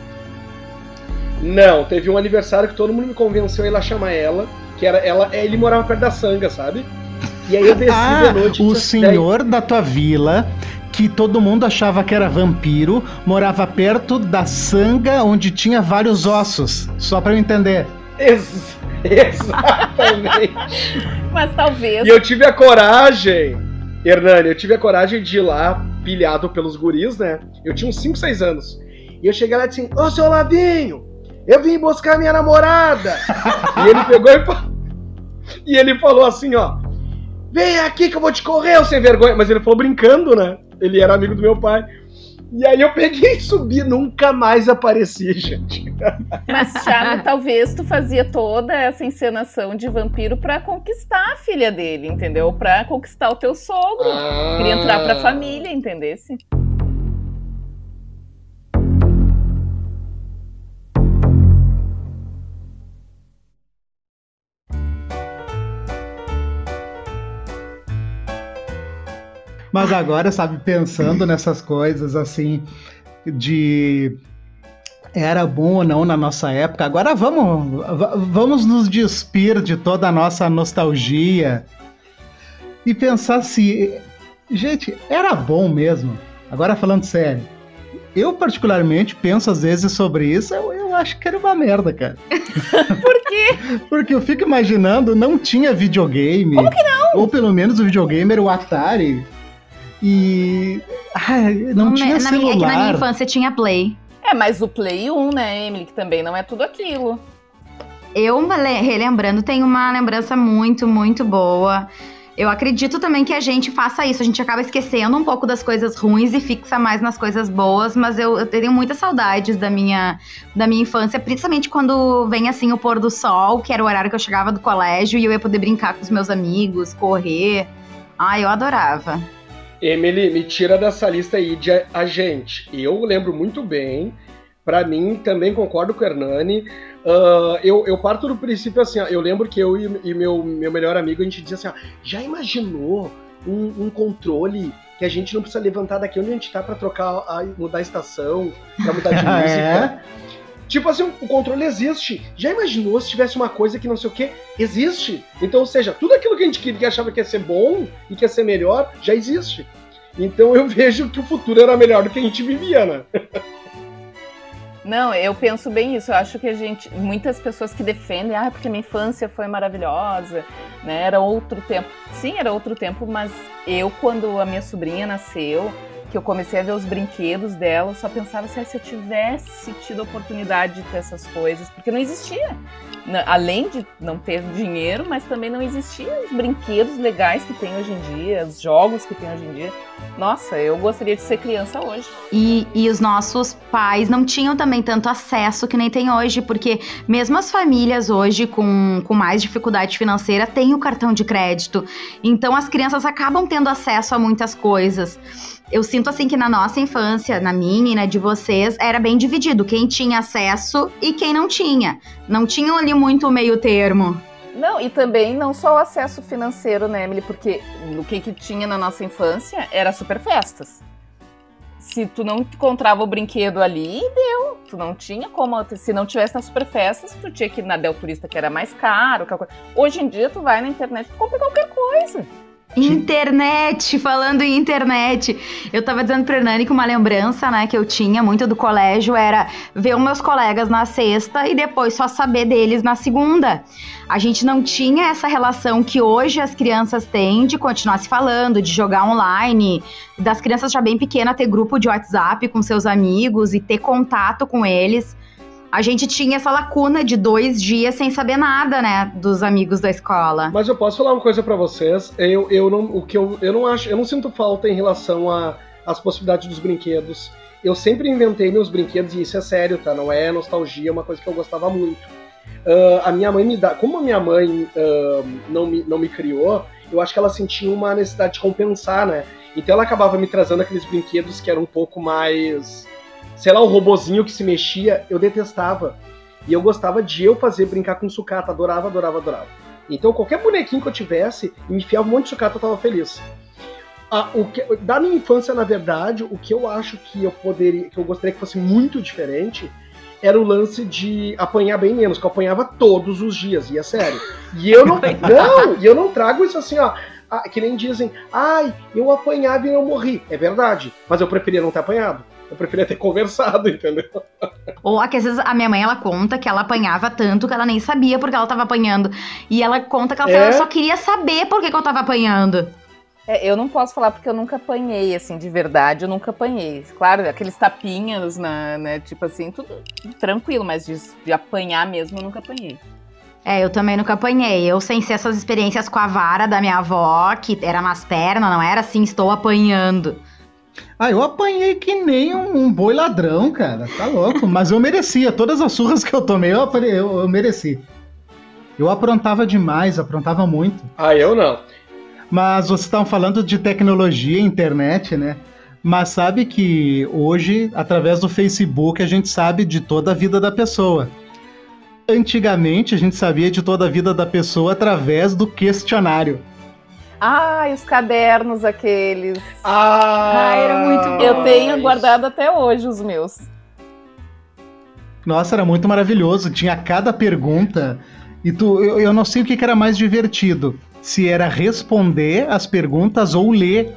Speaker 4: Não, teve um aniversário que todo mundo me convenceu a ir lá chamar ela, que era ela, ele morava perto da sanga, sabe? E aí eu desci
Speaker 1: ah,
Speaker 4: de noite.
Speaker 1: O senhor daí... da tua vila, que todo mundo achava que era vampiro, morava perto da sanga onde tinha vários ossos. Só pra eu entender.
Speaker 4: Ex exatamente.
Speaker 5: Mas talvez.
Speaker 4: E eu tive a coragem, Hernani, eu tive a coragem de ir lá, pilhado pelos guris, né? Eu tinha uns 5, 6 anos. E eu cheguei lá e disse: Ô seu Lavinho, eu vim buscar minha namorada. e ele pegou e, e ele falou assim: ó, vem aqui que eu vou te correr, sem vergonha. Mas ele falou brincando, né? Ele era amigo do meu pai. E aí eu peguei e subi, nunca mais apareci, gente.
Speaker 5: Mas, Thiago, talvez tu fazia toda essa encenação de vampiro para conquistar a filha dele, entendeu? Para conquistar o teu sogro. Ah. Queria entrar pra família, entendesse?
Speaker 1: Mas agora, sabe, pensando nessas coisas assim, de era bom ou não na nossa época, agora vamos, vamos nos despir de toda a nossa nostalgia e pensar se. Gente, era bom mesmo. Agora falando sério. Eu, particularmente, penso às vezes sobre isso, eu, eu acho que era uma merda, cara.
Speaker 5: Por quê?
Speaker 1: Porque eu fico imaginando, não tinha videogame.
Speaker 5: Como que não?
Speaker 1: Ou pelo menos o videogame era o Atari. E. Ai, não, não tinha
Speaker 2: na
Speaker 1: celular.
Speaker 2: Minha, é que na minha infância tinha Play.
Speaker 5: É, mas o Play 1, né, Emily, que também não é tudo aquilo.
Speaker 2: Eu, relembrando, tenho uma lembrança muito, muito boa. Eu acredito também que a gente faça isso. A gente acaba esquecendo um pouco das coisas ruins e fixa mais nas coisas boas, mas eu, eu tenho muitas saudades da minha, da minha infância, principalmente quando vem assim o pôr do sol, que era o horário que eu chegava do colégio e eu ia poder brincar com os meus amigos, correr. Ah, eu adorava.
Speaker 4: Emily, me tira dessa lista aí de agente. Eu lembro muito bem. Para mim, também concordo com o Hernani. Uh, eu, eu, parto do princípio assim, ó, eu lembro que eu e, e, meu, meu melhor amigo, a gente dizia assim, ó, já imaginou um, um, controle que a gente não precisa levantar daqui onde a gente tá para trocar, a, mudar a estação, pra mudar de música?
Speaker 1: é?
Speaker 4: Tipo assim, o controle existe. Já imaginou se tivesse uma coisa que não sei o que? Existe. Então, ou seja, tudo aquilo que a gente queria, que achava que ia ser bom e que ia ser melhor, já existe. Então eu vejo que o futuro era melhor do que a gente vivia, né?
Speaker 5: Não, eu penso bem isso. Eu acho que a gente, muitas pessoas que defendem, ah, porque minha infância foi maravilhosa, né? Era outro tempo. Sim, era outro tempo, mas eu, quando a minha sobrinha nasceu, que eu comecei a ver os brinquedos dela, só pensava assim, ah, se eu tivesse tido a oportunidade de ter essas coisas, porque não existia. Além de não ter dinheiro, mas também não existiam os brinquedos legais que tem hoje em dia, os jogos que tem hoje em dia. Nossa, eu gostaria de ser criança hoje.
Speaker 2: E, e os nossos pais não tinham também tanto acesso que nem tem hoje, porque mesmo as famílias hoje com, com mais dificuldade financeira têm o cartão de crédito. Então as crianças acabam tendo acesso a muitas coisas eu sinto assim que na nossa infância, na minha e na de vocês, era bem dividido. Quem tinha acesso e quem não tinha. Não tinham ali muito meio termo.
Speaker 5: Não, e também não só o acesso financeiro, né, Emily? Porque o que, que tinha na nossa infância era super festas. Se tu não encontrava o brinquedo ali, deu. Tu não tinha como. Se não tivesse nas super festas, tu tinha que ir na Del Turista, que era mais caro. Hoje em dia, tu vai na internet e compra qualquer coisa.
Speaker 2: Internet, falando em internet. Eu tava dizendo pra Nani que uma lembrança, né, que eu tinha muito do colégio era ver os meus colegas na sexta e depois só saber deles na segunda. A gente não tinha essa relação que hoje as crianças têm de continuar se falando, de jogar online, das crianças já bem pequenas ter grupo de WhatsApp com seus amigos e ter contato com eles a gente tinha essa lacuna de dois dias sem saber nada, né, dos amigos da escola.
Speaker 4: Mas eu posso falar uma coisa para vocês. Eu, eu não, o que eu, eu não acho, eu não sinto falta em relação às possibilidades dos brinquedos. Eu sempre inventei meus brinquedos e isso é sério, tá? Não é nostalgia, é uma coisa que eu gostava muito. Uh, a minha mãe me dá, como a minha mãe uh, não, me, não me criou, eu acho que ela sentia uma necessidade de compensar, né? Então ela acabava me trazendo aqueles brinquedos que eram um pouco mais sei lá, o robozinho que se mexia, eu detestava. E eu gostava de eu fazer brincar com sucata, adorava, adorava, adorava. Então qualquer bonequinho que eu tivesse e me enfiava um monte de sucata, eu tava feliz. Ah, que, da minha infância, na verdade, o que eu acho que eu poderia, que eu gostaria que fosse muito diferente, era o lance de apanhar bem menos, que eu apanhava todos os dias, e é sério. E eu não, não, e eu não trago isso assim, ó, que nem dizem, ai, eu apanhava e eu morri. É verdade, mas eu preferia não ter apanhado. Eu preferia ter conversado, entendeu?
Speaker 2: Ou que às vezes a minha mãe ela conta que ela apanhava tanto que ela nem sabia porque ela tava apanhando. E ela conta que ela, é? só queria saber por que, que eu tava apanhando.
Speaker 5: É, eu não posso falar porque eu nunca apanhei, assim, de verdade, eu nunca apanhei. Claro, aqueles tapinhas, na, né, tipo assim, tudo tranquilo, mas de, de apanhar mesmo eu nunca apanhei.
Speaker 2: É, eu também nunca apanhei. Eu sem ser essas experiências com a vara da minha avó, que era nas pernas, não era assim, estou apanhando.
Speaker 1: Ah, eu apanhei que nem um, um, boi ladrão, cara. Tá louco. Mas eu merecia. Todas as surras que eu tomei, eu, eu, eu mereci. Eu aprontava demais, aprontava muito.
Speaker 4: Ah, eu não.
Speaker 1: Mas vocês estavam falando de tecnologia, internet, né? Mas sabe que hoje, através do Facebook, a gente sabe de toda a vida da pessoa. Antigamente, a gente sabia de toda a vida da pessoa através do questionário.
Speaker 5: Ai, os cadernos aqueles.
Speaker 4: Ah,
Speaker 5: era muito bom. Eu tenho guardado até hoje os meus.
Speaker 1: Nossa, era muito maravilhoso. Tinha cada pergunta. E tu, eu, eu não sei o que, que era mais divertido. Se era responder as perguntas ou ler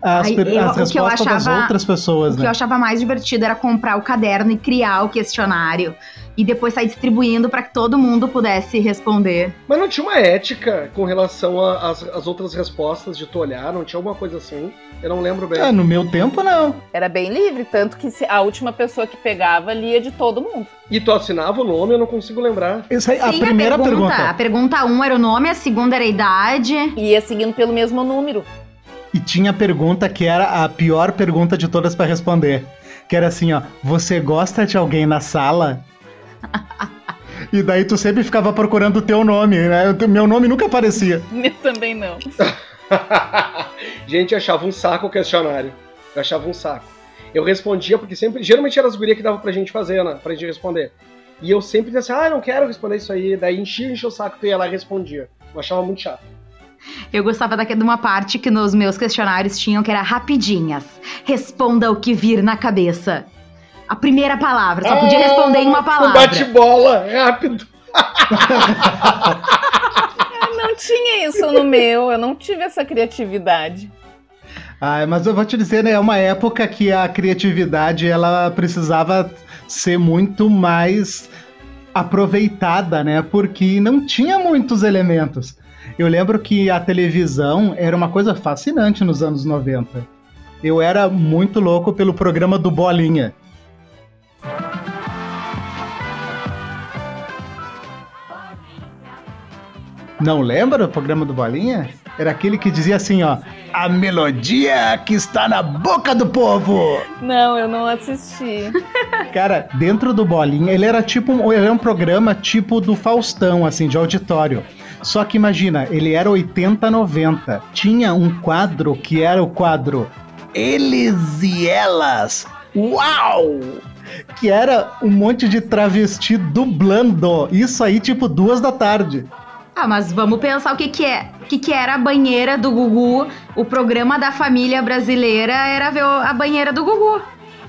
Speaker 1: as, Ai, eu, as respostas achava, das outras pessoas,
Speaker 2: o
Speaker 1: né?
Speaker 2: que eu achava mais divertido era comprar o caderno e criar o questionário e depois sair distribuindo para que todo mundo pudesse responder.
Speaker 4: Mas não tinha uma ética com relação às outras respostas de tu olhar? Não tinha alguma coisa assim? Eu não lembro bem.
Speaker 1: É, no meu tempo não.
Speaker 5: Era bem livre, tanto que a última pessoa que pegava lia de todo mundo.
Speaker 4: E tu assinava o nome, eu não consigo lembrar.
Speaker 1: Essa aí, Sim, a primeira a pergunta, pergunta.
Speaker 2: A pergunta 1 um era o nome, a segunda era a idade.
Speaker 5: E ia seguindo pelo mesmo número.
Speaker 1: E tinha a pergunta que era a pior pergunta de todas para responder. Que era assim, ó, você gosta de alguém na sala? E daí tu sempre ficava procurando o teu nome, né? Meu nome nunca aparecia.
Speaker 5: Meu também não.
Speaker 4: Gente, eu achava um saco o questionário. Eu achava um saco. Eu respondia, porque sempre. Geralmente era as gurias que dava pra gente fazer, né? Pra gente responder. E eu sempre dizia assim, ah, não quero responder isso aí. Daí enchia, enchia o saco, tu ia lá e respondia. Eu achava muito chato.
Speaker 2: Eu gostava daqui de uma parte que nos meus questionários tinham que era rapidinhas. Responda o que vir na cabeça. A primeira palavra, só podia responder em uma
Speaker 4: Um
Speaker 2: palavra.
Speaker 4: bate-bola, rápido.
Speaker 5: Não tinha isso no meu, eu não tive essa criatividade.
Speaker 1: Ah, mas eu vou te dizer, né, é uma época que a criatividade ela precisava ser muito mais aproveitada, né? Porque não tinha muitos elementos. Eu lembro que a televisão era uma coisa fascinante nos anos 90. Eu era muito louco pelo programa do Bolinha. Não lembra do programa do Bolinha? Era aquele que dizia assim, ó, a melodia que está na boca do povo.
Speaker 5: Não, eu não assisti.
Speaker 1: Cara, dentro do Bolinha, ele era tipo um, ele era um programa tipo do Faustão, assim, de auditório. Só que imagina, ele era 80, 90. Tinha um quadro que era o quadro Eles e Elas. Uau! Que era um monte de travesti dublando. Isso aí, tipo, duas da tarde.
Speaker 2: Ah, mas vamos pensar o que que é. O que que era a banheira do Gugu? O programa da família brasileira era ver a banheira do Gugu.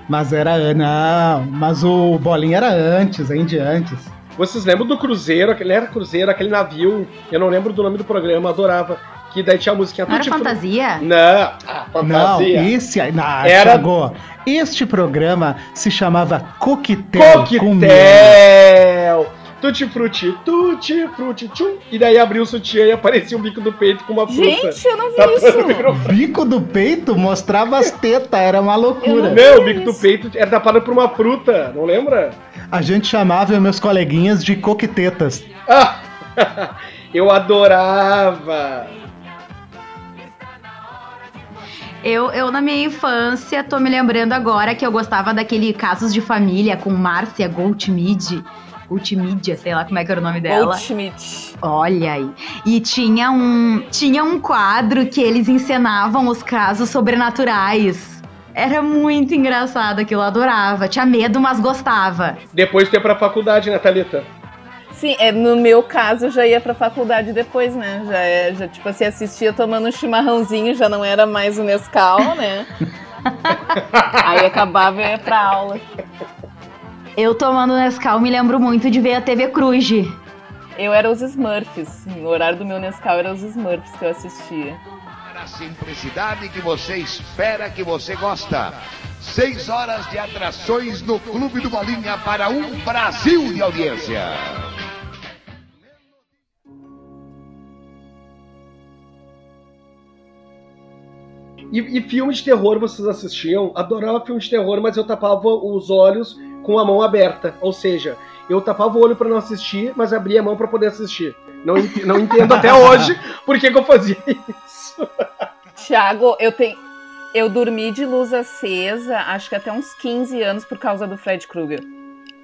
Speaker 1: Mas era. Não, mas o Bolinha era antes, ainda de antes.
Speaker 4: Vocês lembram do Cruzeiro? Aquele era Cruzeiro, aquele navio. Eu não lembro do nome do programa, adorava. Que daí tinha a musiquinha
Speaker 2: Não era
Speaker 4: Frutti.
Speaker 2: fantasia?
Speaker 4: Não, ah,
Speaker 1: Não,
Speaker 4: fantasia.
Speaker 1: esse aí. Não,
Speaker 4: Era-
Speaker 1: Thiago, este programa se chamava Coquetel. com Mel.
Speaker 4: Coquetel! Tutti frutti, tutti frutti, tchum. E daí abriu o sutiã e aparecia o bico do peito com uma fruta.
Speaker 5: Gente, eu não vi
Speaker 4: o
Speaker 5: isso.
Speaker 4: microfone.
Speaker 1: Bico do peito mostrava as tetas, era uma loucura.
Speaker 4: Não, o
Speaker 5: vi
Speaker 4: bico do
Speaker 5: isso.
Speaker 4: peito era tapado por uma fruta, não lembra?
Speaker 1: A gente chamava meus coleguinhas de coquetetas.
Speaker 4: Ah! Eu adorava!
Speaker 2: Eu, eu, na minha infância, tô me lembrando agora que eu gostava daquele Casos de Família com Márcia Goldschmidt. Goldschmidt, sei lá como é que era o nome dela.
Speaker 5: Goldschmidt.
Speaker 2: Olha aí. E tinha um, tinha um quadro que eles encenavam os casos sobrenaturais. Era muito engraçado aquilo, eu adorava. Tinha medo, mas gostava.
Speaker 4: Depois ia pra faculdade, né, Thalita?
Speaker 5: Sim, é, no meu caso eu já ia pra faculdade depois, né? Já, é, já tipo assim, assistia tomando um chimarrãozinho, já não era mais o Nescau, né? Aí acabava e ia pra aula.
Speaker 2: Eu tomando Nescau me lembro muito de ver a TV Cruz.
Speaker 5: Eu era os Smurfs. No horário do meu Nescau era os Smurfs que eu assistia.
Speaker 7: A simplicidade que você espera, que você gosta. Seis horas de atrações no Clube do Bolinha para um Brasil de audiência.
Speaker 4: E, e filme de terror vocês assistiam? Adorava filme de terror, mas eu tapava os olhos com a mão aberta. Ou seja, eu tapava o olho pra não assistir, mas abria a mão pra poder assistir. Não, ent- não entendo até hoje por que, que eu fazia isso.
Speaker 5: Tiago, eu tenho. Eu dormi de luz acesa, acho que até uns 15 anos por causa do Fred Krueger.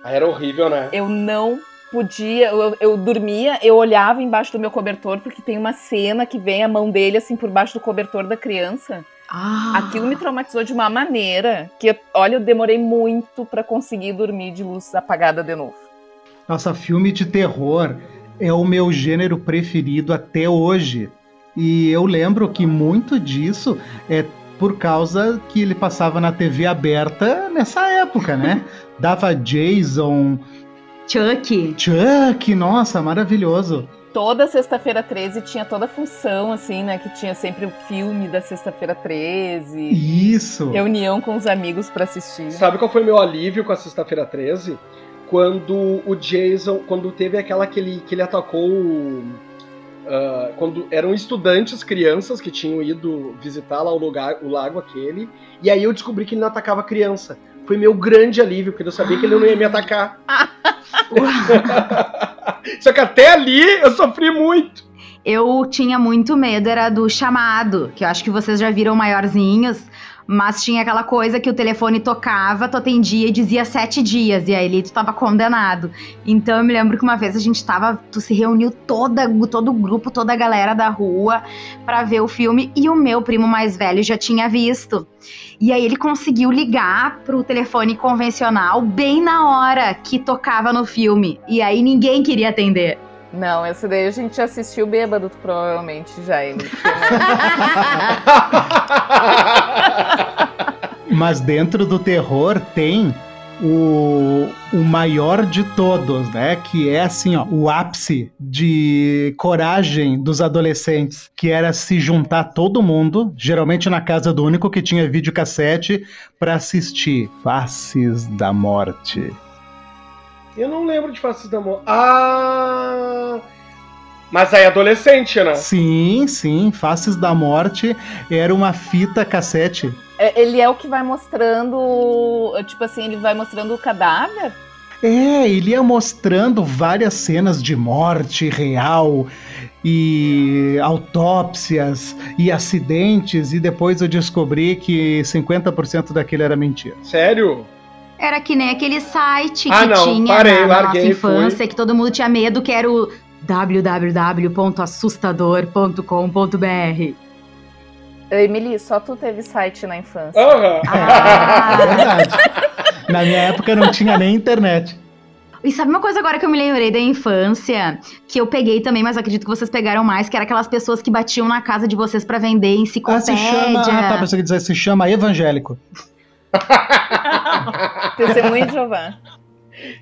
Speaker 4: Ah, era horrível, né?
Speaker 5: Eu não podia, eu, eu dormia, eu olhava embaixo do meu cobertor, porque tem uma cena que vem a mão dele assim por baixo do cobertor da criança.
Speaker 2: Ah,
Speaker 5: Aquilo me traumatizou de uma maneira que, olha, eu demorei muito pra conseguir dormir de luz apagada de novo.
Speaker 1: Nossa, filme de terror é o meu gênero preferido até hoje. E eu lembro que muito disso é por causa que ele passava na TV aberta nessa época, né? Dava Jason,
Speaker 2: Chuck.
Speaker 1: Chuck, nossa, maravilhoso.
Speaker 5: Toda sexta-feira 13 tinha toda a função, assim, né? Que tinha sempre o filme da sexta-feira 13.
Speaker 1: Isso.
Speaker 5: Reunião com os amigos pra assistir.
Speaker 4: Sabe qual foi meu alívio com a sexta-feira 13? Quando o Jason, quando teve aquela que ele, que ele atacou. ah, quando eram estudantes, crianças que tinham ido visitar lá o lugar, o lago aquele, e aí eu descobri que ele não atacava criança. Foi meu grande alívio, porque eu sabia que ele não ia me atacar. Só que até ali eu sofri muito.
Speaker 2: Eu tinha muito medo, era do chamado, que eu acho que vocês já viram maiorzinhos, mas tinha aquela coisa que o telefone tocava, tu atendia e dizia sete dias, e aí ali tu tava condenado. Então eu me lembro que uma vez a gente tava, tu se reuniu toda, todo o grupo, toda a galera da rua pra ver o filme, e o meu primo mais velho já tinha visto. E aí ele conseguiu ligar pro telefone convencional bem na hora que tocava no filme, e aí ninguém queria atender.
Speaker 5: Não, esse daí a gente assistiu bêbado, provavelmente, já. Ele
Speaker 1: Mas dentro do terror tem o, o maior de todos, né? Que é assim, ó, o ápice de coragem dos adolescentes, que era se juntar todo mundo, geralmente na casa do único que tinha videocassete, para assistir Faces da Morte.
Speaker 4: Eu não lembro de Faces da Morte. Ah! Mas aí adolescente, né?
Speaker 1: Sim, sim. Faces da Morte era uma fita cassete.
Speaker 5: É, ele é o que vai mostrando, tipo assim, ele vai mostrando o cadáver?
Speaker 1: É, ele ia mostrando várias cenas de morte real e autópsias e acidentes e depois eu descobri que 50% daquilo era mentira.
Speaker 4: Sério?
Speaker 2: Era que nem aquele site
Speaker 4: Ah,
Speaker 2: que
Speaker 4: não,
Speaker 2: tinha
Speaker 4: parei,
Speaker 2: na
Speaker 4: larguei,
Speaker 2: nossa infância,
Speaker 4: fui.
Speaker 2: que todo mundo tinha medo, que era o www.assustador.com.br.
Speaker 5: Emily, só tu teve site na infância.
Speaker 4: Aham.
Speaker 2: Ah,
Speaker 1: É verdade. Na minha época não tinha nem internet.
Speaker 2: E sabe uma coisa agora que eu me lembrei da infância, que eu peguei também, mas acredito que vocês pegaram mais, que era aquelas pessoas que batiam na casa de vocês pra vender
Speaker 1: Ah,
Speaker 2: enciclopédia.
Speaker 1: se chama. Ah, tá, pensei que dizer, se chama evangélico.
Speaker 5: Testemunho de Jeová.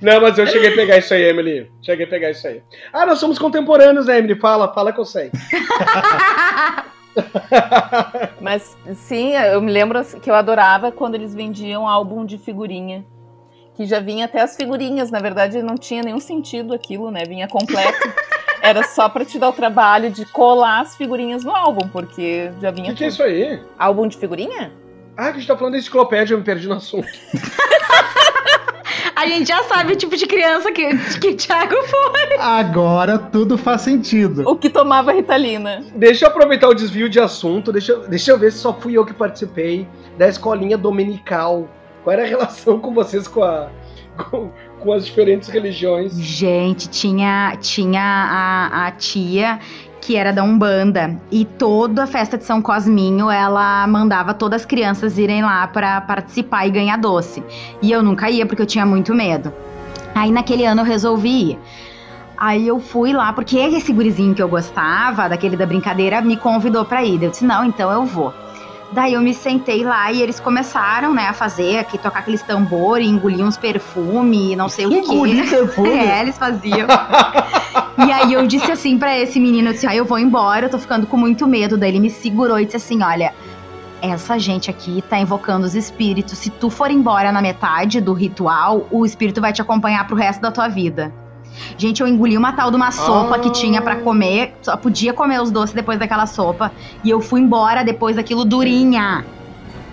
Speaker 4: Não, mas eu cheguei a pegar isso aí, Emily. Cheguei a pegar isso aí. Ah, nós somos contemporâneos, né, Emily? Fala, fala que eu sei.
Speaker 5: Mas sim, eu me lembro que eu adorava quando eles vendiam álbum de figurinha. Que já vinha até as figurinhas, na verdade não tinha nenhum sentido aquilo, né? Vinha completo. Era só pra te dar o trabalho de colar as figurinhas no álbum, porque já
Speaker 4: O
Speaker 5: vinha
Speaker 4: que, que é isso aí?
Speaker 5: Álbum de figurinha?
Speaker 4: Ah, que a gente tá falando da enciclopédia, eu me perdi no assunto.
Speaker 2: A gente já sabe o tipo de criança que, que o Thiago foi.
Speaker 1: Agora tudo faz sentido.
Speaker 5: O que tomava Ritalina.
Speaker 4: Deixa eu aproveitar o desvio de assunto, deixa, eu- deixa eu ver se só fui eu que participei da escolinha dominical. Qual era a relação com vocês com, a, com, com as diferentes religiões?
Speaker 2: Gente, tinha, tinha a, a tia que era da Umbanda. E toda a festa de São Cosminho, ela mandava todas as crianças irem lá pra participar e ganhar doce. E eu nunca ia porque eu tinha muito medo. Aí naquele ano eu resolvi ir. Aí eu fui lá, porque esse gurizinho que eu gostava, daquele da brincadeira, me convidou pra ir. Eu disse, não, então eu vou. Daí eu me sentei lá e eles começaram, né, a fazer, aqui, tocar aqueles tambor e engolir uns perfumes e não sei o quê.
Speaker 1: Engolir perfume?
Speaker 2: É, eles faziam. e aí eu disse assim pra esse menino, eu disse, ah, eu vou embora, eu tô ficando com muito medo. Daí ele me segurou e disse assim, olha, essa gente aqui tá invocando os espíritos. Se tu for embora na metade do ritual, o espírito vai te acompanhar pro resto da tua vida. Gente, eu engoli uma tal de uma sopa que tinha pra comer, só podia comer os doces depois daquela sopa. E eu fui embora depois daquilo durinha.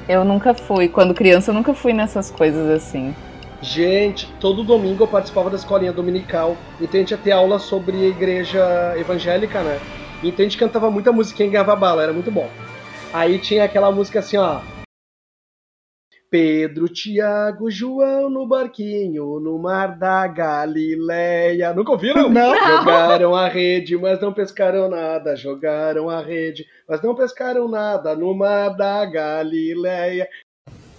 Speaker 5: Eu nunca fui. Quando criança, eu nunca fui nessas coisas assim.
Speaker 4: Gente, todo domingo eu participava da escolinha dominical. Então a gente ia ter aula sobre igreja evangélica, né? Então a gente cantava muita musiquinha em ganhava bala, era muito bom. Aí tinha aquela música assim, ó. Pedro, Tiago, João no barquinho, no mar da Galileia. Nunca ouviram?
Speaker 1: Não.
Speaker 4: Jogaram a rede, mas não pescaram nada. Jogaram a rede, mas não pescaram nada no mar da Galileia.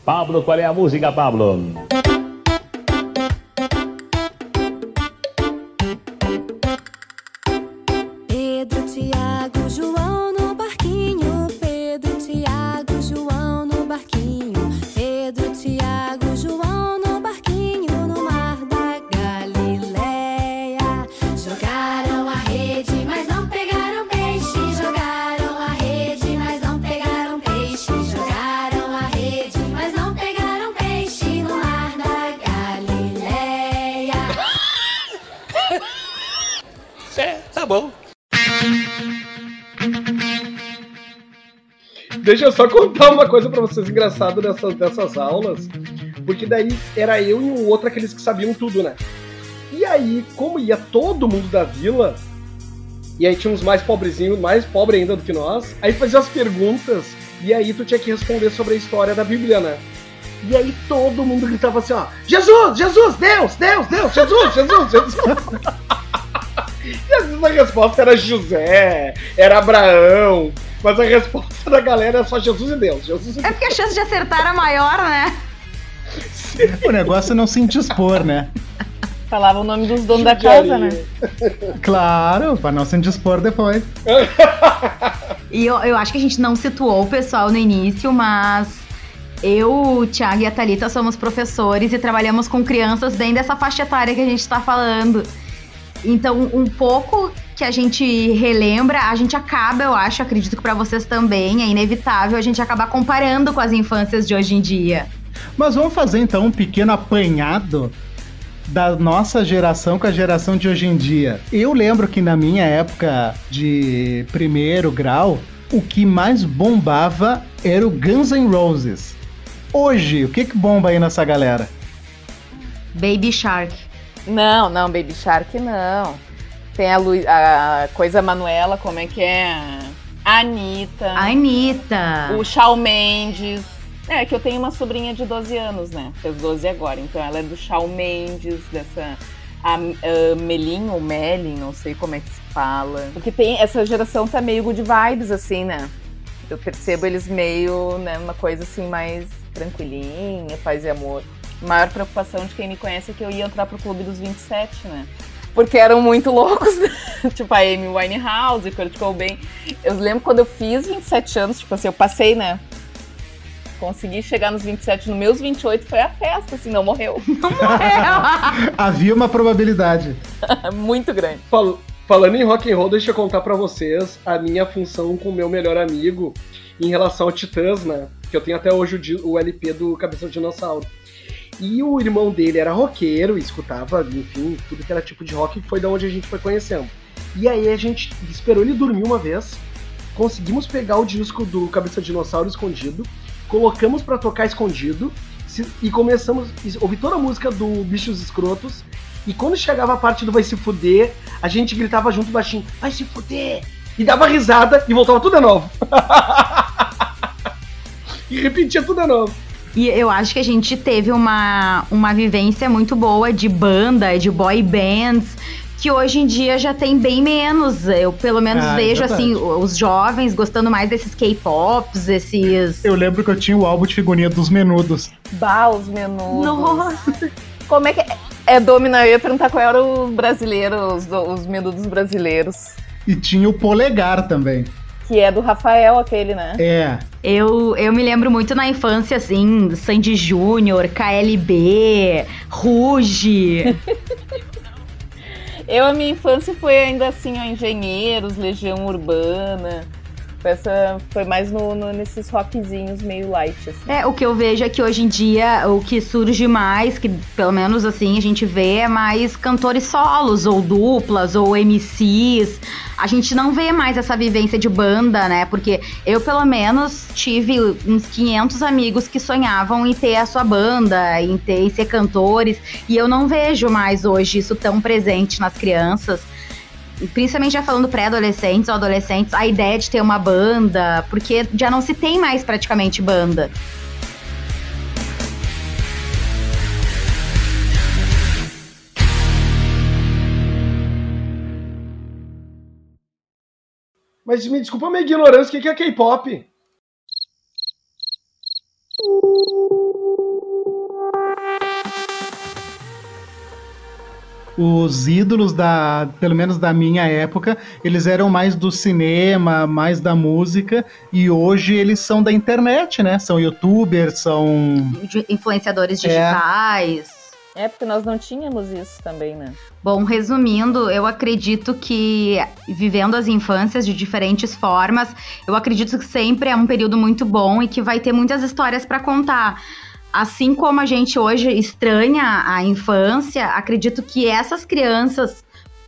Speaker 8: Pablo, qual é a música, Pablo?
Speaker 4: Deixa eu só contar uma coisa pra vocês engraçado dessas, dessas aulas. Porque daí era eu e um outro aqueles que sabiam tudo, né? E aí, como ia todo mundo da vila, e aí tinha uns mais pobrezinhos, mais pobre ainda do que nós, aí fazia as perguntas, e aí tu tinha que responder sobre a história da Bíblia, né? E aí todo mundo gritava assim, ó, Jesus, Jesus, Deus, Deus, Deus, Jesus, Jesus, Jesus. e às vezes a resposta era José, era Abraão, mas a resposta da galera era só Jesus e Deus, Jesus e
Speaker 2: É
Speaker 4: Deus.
Speaker 2: porque a chance de acertar era maior, né?
Speaker 1: O negócio é não se indispor, né?
Speaker 5: Falava o nome dos donos da casa, né?
Speaker 1: Claro, pra não se indispor depois.
Speaker 2: E eu, eu acho que a gente não situou o pessoal no início, mas Eu, o Thiago e a Thalita somos professores e trabalhamos com crianças bem dessa faixa etária que a gente está falando. Então, um pouco que a gente relembra, a gente acaba, eu acho, acredito que para vocês também, é inevitável a gente acabar comparando com as infâncias de hoje em dia.
Speaker 1: Mas vamos fazer então um pequeno apanhado da nossa geração com a geração de hoje em dia. Eu lembro que na minha época de primeiro grau, o que mais bombava era o Guns N' Roses. Hoje, o que que bomba aí nessa galera?
Speaker 2: Baby Shark.
Speaker 5: Não, não, Baby Shark não. Tem a, Lu, a coisa Manuela, como é que é? A Anitta.
Speaker 2: A Anitta.
Speaker 5: O Shawn Mendes. É, que eu tenho uma sobrinha de 12 anos, né? Fez 12 agora. Então ela é do Shawn Mendes, dessa. A, a Melin ou Melin, não sei como é que se fala. Porque tem. Essa geração tá meio good vibes, assim, né? Eu percebo eles meio, né, uma coisa assim mais tranquilinha, paz e amor. A maior preocupação de quem me conhece é que eu ia entrar pro clube dos 27, né? Porque eram muito loucos, né? tipo a Amy Winehouse, Kurt Cobain. Eu lembro quando eu fiz 27 anos, tipo assim, eu passei, né? Consegui chegar nos 27, nos meus 28 foi a festa, assim, não morreu.
Speaker 2: Não morreu.
Speaker 1: Havia uma probabilidade.
Speaker 5: muito grande.
Speaker 4: Fal- falando em rock and roll, deixa eu contar pra vocês a minha função com o meu melhor amigo em relação ao Titãs, né? Que eu tenho até hoje o, o LP do Cabeça do Dinossauro. E o irmão dele era roqueiro, escutava, enfim, tudo que era tipo de rock, que foi da onde a gente foi conhecendo. E aí a gente esperou ele dormir uma vez, conseguimos pegar o disco do Cabeça de Dinossauro escondido, colocamos pra tocar escondido, e começamos a ouvir toda a música do Bichos Escrotos, e quando chegava a parte do Vai Se Fuder, a gente gritava junto baixinho, Vai Se Fuder! E dava risada e voltava tudo de novo. e repetia tudo de novo.
Speaker 2: E eu acho que a gente teve uma, uma vivência muito boa de banda, de boy bands, que hoje em dia já tem bem menos. Eu pelo menos
Speaker 1: Ah, é
Speaker 2: vejo
Speaker 1: verdade.
Speaker 2: assim os jovens gostando mais desses K-pops, esses
Speaker 1: Eu lembro que eu tinha o álbum de figurinha dos menudos.
Speaker 5: Bah, os menudos.
Speaker 2: Nossa.
Speaker 5: Como é que é? É Domina, eu ia perguntar qual era os brasileiros, os, os menudos brasileiros.
Speaker 1: E tinha o polegar também.
Speaker 5: Que é do Rafael, aquele, né?
Speaker 1: É.
Speaker 2: Eu, eu me lembro muito na infância, assim, Sandy Júnior, KLB, Ruge.
Speaker 5: Eu, a minha infância foi ainda assim, ó, Engenheiros, Legião Urbana. Essa foi mais no, no- nesses rockzinhos meio light, assim.
Speaker 2: É, o que eu vejo é que hoje em dia o que surge mais, que pelo menos assim a gente vê, é mais cantores solos, ou duplas, ou MCs. A gente não vê mais essa vivência de banda, né? Porque eu, pelo menos, tive uns 500 amigos que sonhavam em ter a sua banda, em ter em ser cantores, e eu não vejo mais hoje isso tão presente nas crianças. Principalmente já falando pré-adolescentes ou adolescentes, a ideia de ter uma banda, porque já não se tem mais praticamente banda.
Speaker 4: Mas me desculpa a minha ignorância, o que é K-pop?
Speaker 1: Os ídolos da, pelo menos da minha época, eles eram mais do cinema, mais da música, e hoje eles são da internet, né? São youtubers, são.
Speaker 2: influenciadores digitais.
Speaker 5: É, porque nós não tínhamos isso também, né?
Speaker 2: Bom, resumindo, eu acredito que vivendo as infâncias de diferentes formas, eu acredito que sempre é um período muito bom e que vai ter muitas histórias para contar. Assim como a gente hoje estranha a infância, acredito que essas crianças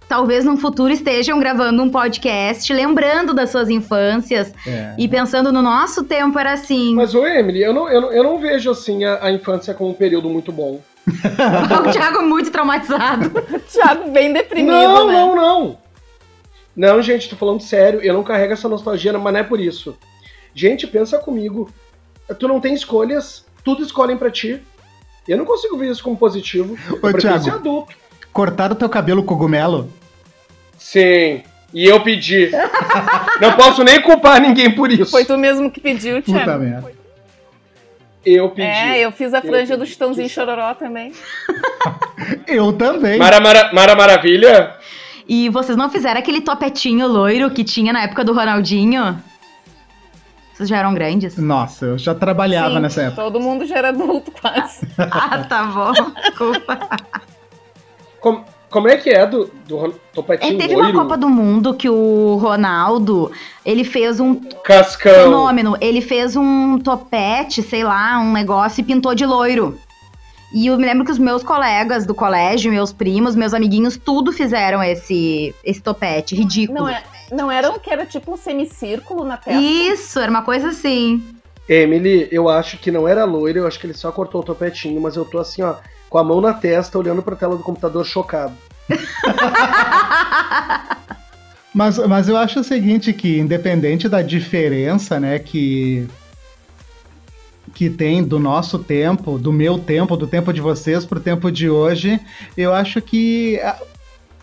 Speaker 2: talvez no futuro estejam gravando um podcast, lembrando das suas infâncias
Speaker 1: É.
Speaker 2: e pensando no nosso tempo era assim.
Speaker 4: Mas, ô Emily, eu não, eu não, eu não vejo assim a, a infância como um período muito bom.
Speaker 2: o Thiago muito traumatizado.
Speaker 5: Thiago bem deprimido,
Speaker 4: não,
Speaker 5: né?
Speaker 4: não, não. Não, gente, tô falando sério, eu não carrego essa nostalgia, mas não é por isso. Gente, pensa comigo. Tu não tem escolhas, tudo escolhem pra ti. Eu não consigo ver isso como positivo. Eu
Speaker 1: Ô,
Speaker 4: prefiro
Speaker 1: Thiago.
Speaker 4: ser adulto.
Speaker 1: Cortaram teu cabelo cogumelo?
Speaker 4: Sim. E eu pedi. não posso nem culpar ninguém por isso.
Speaker 5: Foi tu mesmo que pediu,
Speaker 1: Puta
Speaker 5: Thiago.
Speaker 1: merda.
Speaker 4: Eu pedi.
Speaker 5: É, eu fiz a franja do. Chitãozinho Chororó também.
Speaker 1: Eu também.
Speaker 4: Mara, Mara, Mara Maravilha?
Speaker 2: E vocês não fizeram aquele topetinho loiro que tinha na época do Ronaldinho? Vocês já eram grandes?
Speaker 1: Nossa, eu já trabalhava
Speaker 5: Sim,
Speaker 1: nessa época.
Speaker 5: Todo mundo já era adulto quase.
Speaker 2: ah, tá bom. Desculpa.
Speaker 4: Como, como é que é do, do Ron-
Speaker 2: É, teve
Speaker 4: loiro?
Speaker 2: uma Copa do Mundo que o Ronaldo, ele fez um
Speaker 4: Cascão.
Speaker 2: fenômeno. Ele fez um topete, sei lá, um negócio e pintou de loiro. E eu me lembro que os meus colegas do colégio, meus primos, meus amiguinhos, tudo fizeram esse, esse topete. Ridículo.
Speaker 5: Não, é, não era um que era tipo um semicírculo na testa?
Speaker 2: Isso, era uma coisa assim.
Speaker 4: Emily, eu acho que não era loiro, eu acho que ele só cortou o topetinho, mas eu tô assim, ó, com a mão na testa, olhando pra tela do computador chocado.
Speaker 1: Mas, mas eu acho o seguinte, que independente da diferença, né, que que tem do nosso tempo, do meu tempo, do tempo de vocês pro tempo de hoje, eu acho que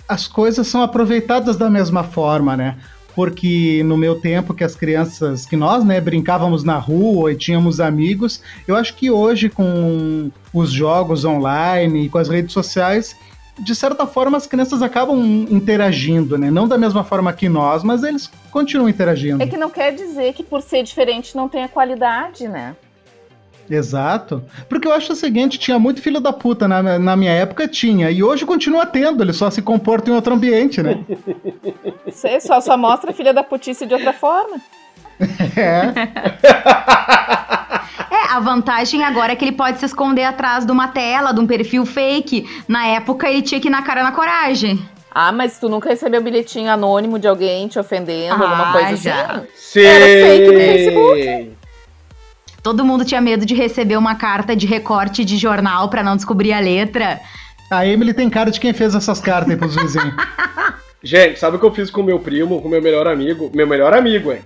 Speaker 1: as coisas são aproveitadas da mesma forma, né? Porque no meu tempo que as crianças, que nós, né, brincávamos na rua e tínhamos amigos, eu acho que hoje com os jogos online e com as redes sociais, de certa forma as crianças acabam interagindo, né? Não da mesma forma que nós, mas eles continuam interagindo.
Speaker 5: É que não quer dizer que por ser diferente não tenha qualidade, né?
Speaker 1: Exato. Porque eu acho o seguinte, tinha muito filho da puta na, na minha época, tinha. E hoje continua tendo, ele só se comporta em outro ambiente, né?
Speaker 5: Você só, só mostra filha da putice de outra forma.
Speaker 1: É.
Speaker 2: É, a vantagem agora é que ele pode se esconder atrás de uma tela, de um perfil fake. Na época ele tinha que ir na cara na coragem.
Speaker 5: Ah, mas tu nunca recebeu bilhetinho anônimo de alguém te ofendendo, alguma
Speaker 2: Ah,
Speaker 5: coisa
Speaker 2: já.
Speaker 5: assim?
Speaker 4: Sei.
Speaker 5: Era fake no Facebook.
Speaker 2: Todo mundo tinha medo de receber uma carta de recorte de jornal pra não descobrir a letra.
Speaker 1: A Emily tem cara de quem fez essas cartas aí pros vizinhos.
Speaker 4: Gente, sabe o que eu fiz com o meu primo, com o meu melhor amigo? Meu melhor amigo, hein?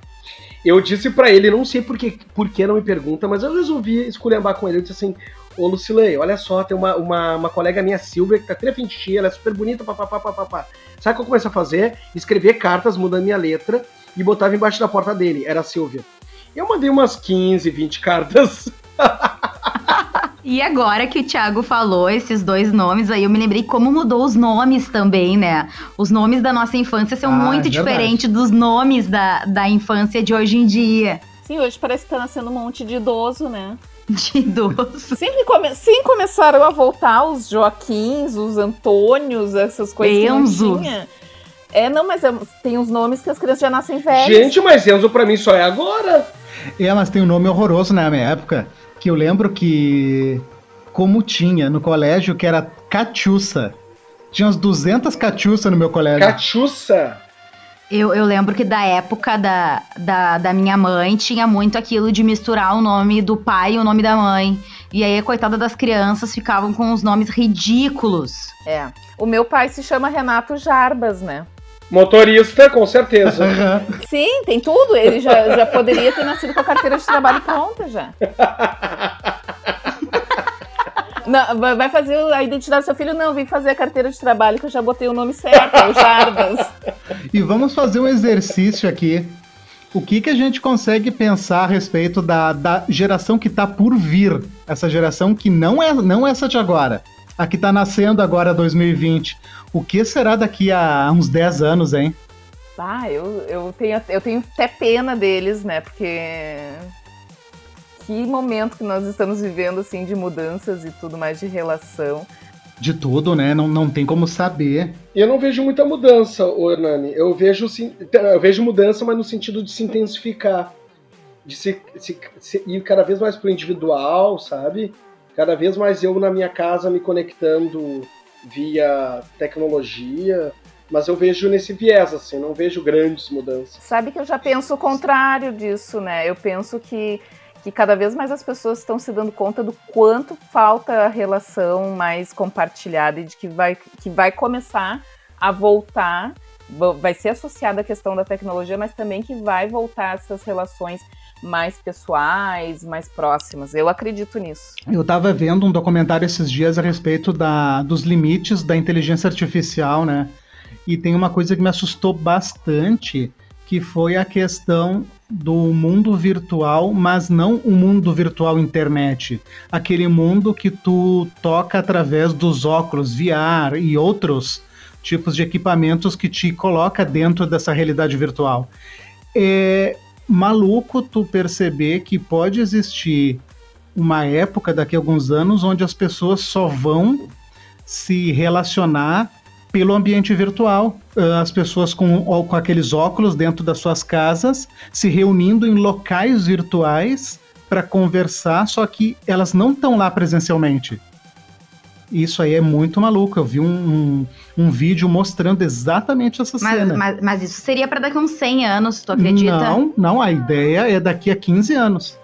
Speaker 4: Eu disse pra ele, não sei por que, por que não me pergunta, mas eu resolvi esculhambar com ele. Eu disse assim, ô Lucilei, olha só, tem uma, uma, uma colega minha, Silvia, que tá frente de ti, ela é super bonita, papapá, papapá. Sabe o que eu comecei a fazer? Escrever cartas, mudando minha letra, e botava embaixo da porta dele, era a Silvia. Eu mandei umas 15, 20 cartas.
Speaker 2: E agora que o Thiago falou esses dois nomes aí, eu me lembrei como mudou os nomes também, né? Os nomes da nossa infância são
Speaker 1: Ah,
Speaker 2: muito
Speaker 1: é
Speaker 2: diferentes dos nomes da, da infância de hoje em dia.
Speaker 5: Sim, hoje parece que tá nascendo um monte de idoso, né?
Speaker 2: De idoso.
Speaker 5: Sempre come... Sim, começaram a voltar os Joaquins, os Antônios, essas coisas que
Speaker 2: Enzos.
Speaker 5: não tinha. É, não, mas tem uns nomes que as crianças já nascem velhas.
Speaker 4: Gente, mas Enzo pra mim só é agora.
Speaker 1: É, mas tem um nome horroroso na minha época, que eu lembro que, como tinha no colégio, que era Catiuça. Tinha umas 200 Catiuça no meu colégio.
Speaker 4: Catiuça.
Speaker 2: Eu, eu lembro que da época da, da, da minha mãe tinha muito aquilo de misturar o nome do pai e o nome da mãe. E aí, a coitada das crianças ficavam com os nomes ridículos.
Speaker 5: É. O meu pai se chama Renato Jarbas, né?
Speaker 4: Motorista, com certeza.
Speaker 5: Sim, tem tudo. Ele já, já poderia ter nascido com a carteira de trabalho pronta já. Não, vai- fazer a identidade do seu filho? Não, vem fazer a carteira de trabalho que eu já botei o nome certo, é o Jarbas.
Speaker 1: E vamos fazer um exercício aqui. O que, que a gente consegue pensar a respeito da, da geração que tá por vir? Essa geração que não é não essa de agora. A que tá nascendo agora, 2020. O que será daqui a uns 10 anos, hein?
Speaker 5: Ah, eu, eu, tenho, eu tenho até pena deles, né? Porque. Que momento que nós estamos vivendo, assim, de mudanças e tudo mais de relação.
Speaker 1: De tudo, né? Não, não tem como saber.
Speaker 4: Eu não vejo muita mudança, ô Hernani. Eu vejo, sim- eu vejo mudança, mas no sentido de se intensificar. De se, se- se- ir cada vez mais pro individual, sabe? Cada vez mais eu na minha casa me conectando via tecnologia. Mas eu vejo nesse viés, assim, não vejo grandes mudanças.
Speaker 5: Sabe que eu já penso o contrário disso, né? Eu penso que, que cada vez mais as pessoas estão se dando conta do quanto falta a relação mais compartilhada e de que vai, que vai começar a voltar, va- vai ser associada à questão da tecnologia, mas também que vai voltar essas relações mais pessoais, mais próximas. Eu acredito nisso.
Speaker 1: Eu tava vendo um documentário esses dias a respeito da, dos limites da inteligência artificial, né? E tem uma coisa que me assustou bastante, que foi a questão do mundo virtual, mas não o mundo virtual internet. Aquele mundo que tu toca através dos óculos VR e outros tipos de equipamentos que te coloca dentro dessa realidade virtual. É, maluco tu perceber que pode existir uma época daqui a alguns anos onde as pessoas só vão se relacionar pelo ambiente virtual. Uh, As pessoas com, com aqueles óculos dentro das suas casas, se reunindo em locais virtuais para conversar, só que elas não estão lá presencialmente. Isso aí é muito maluco. Eu vi um, um, um vídeo mostrando exatamente essa
Speaker 2: Mas,
Speaker 1: cena.
Speaker 2: mas, mas isso seria pra daqui a uns 100 anos, tu acredita?
Speaker 1: Não, não, a ideia é daqui a 15 anos.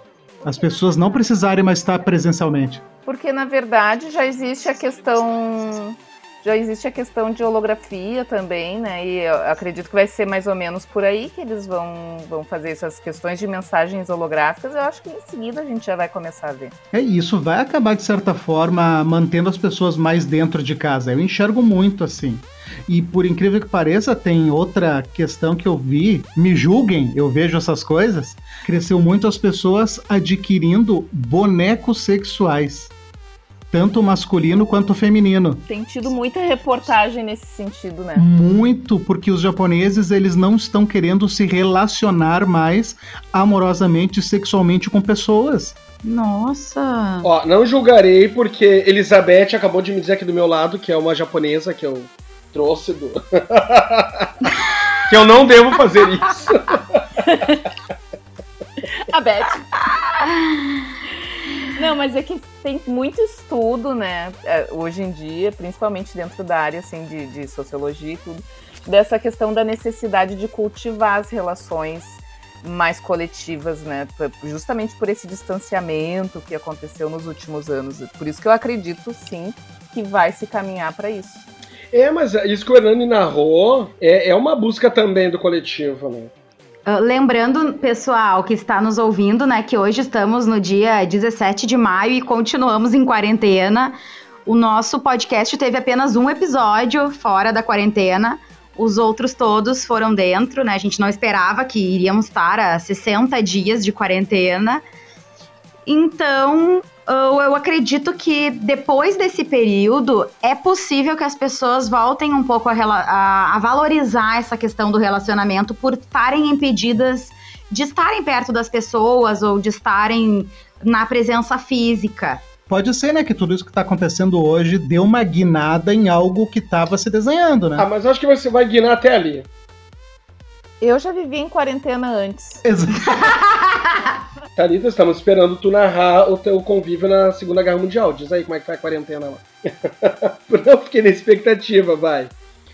Speaker 1: As pessoas não precisarem mais estar presencialmente.
Speaker 5: Porque na verdade já existe a questão já existe a questão de holografia também, né? E acredito que vai ser mais ou menos por aí que eles vão, vão fazer essas questões de mensagens holográficas. Eu acho que em seguida a gente já vai começar a ver.
Speaker 1: É isso, vai acabar de certa forma mantendo as pessoas mais dentro de casa. Eu enxergo muito assim. E por incrível que pareça, tem outra questão que eu vi. Me julguem, eu vejo essas coisas. Cresceu muito as pessoas adquirindo bonecos sexuais, tanto masculino quanto feminino.
Speaker 5: Tem tido muita reportagem nesse sentido, né?
Speaker 1: Muito, porque os japoneses eles não estão querendo se relacionar mais amorosamente, sexualmente com pessoas.
Speaker 2: Nossa.
Speaker 4: Ó, não julgarei porque Elizabeth acabou de me dizer aqui do meu lado, que é uma japonesa que eu trouxe do. que eu não devo fazer isso.
Speaker 5: A Beth. Não, mas é que tem muito estudo, né, é, hoje em dia, principalmente dentro da área assim, de, de sociologia e tudo, dessa questão da necessidade de cultivar as relações mais coletivas, né, justamente por esse distanciamento que aconteceu nos últimos anos. Por isso que eu acredito, sim, que vai se caminhar para isso.
Speaker 4: É, mas isso que o Hernani narrou é, é uma busca também do coletivo, né?
Speaker 2: Ah, lembrando, pessoal, que está nos ouvindo, né, que hoje estamos no dia 17 de maio e continuamos em quarentena. O nosso podcast teve apenas um episódio fora da quarentena. Os outros todos foram dentro, né? A gente não esperava que iríamos estar a 60 dias de quarentena. Então, eu acredito que depois desse período é possível que as pessoas voltem um pouco a, a- a valorizar essa questão do relacionamento por estarem impedidas de estarem perto das pessoas ou de estarem na presença física.
Speaker 1: Pode ser, né, que tudo isso que tá acontecendo hoje deu uma guinada em algo que tava se desenhando, né?
Speaker 4: Ah, mas acho que você vai guinar até ali.
Speaker 5: Eu já vivi em quarentena antes.
Speaker 1: Exa-
Speaker 4: Thalita, estamos esperando tu narrar o teu convívio na Segunda Guerra Mundial. Diz aí como é que foi a quarentena lá. Não fiquei na expectativa, vai.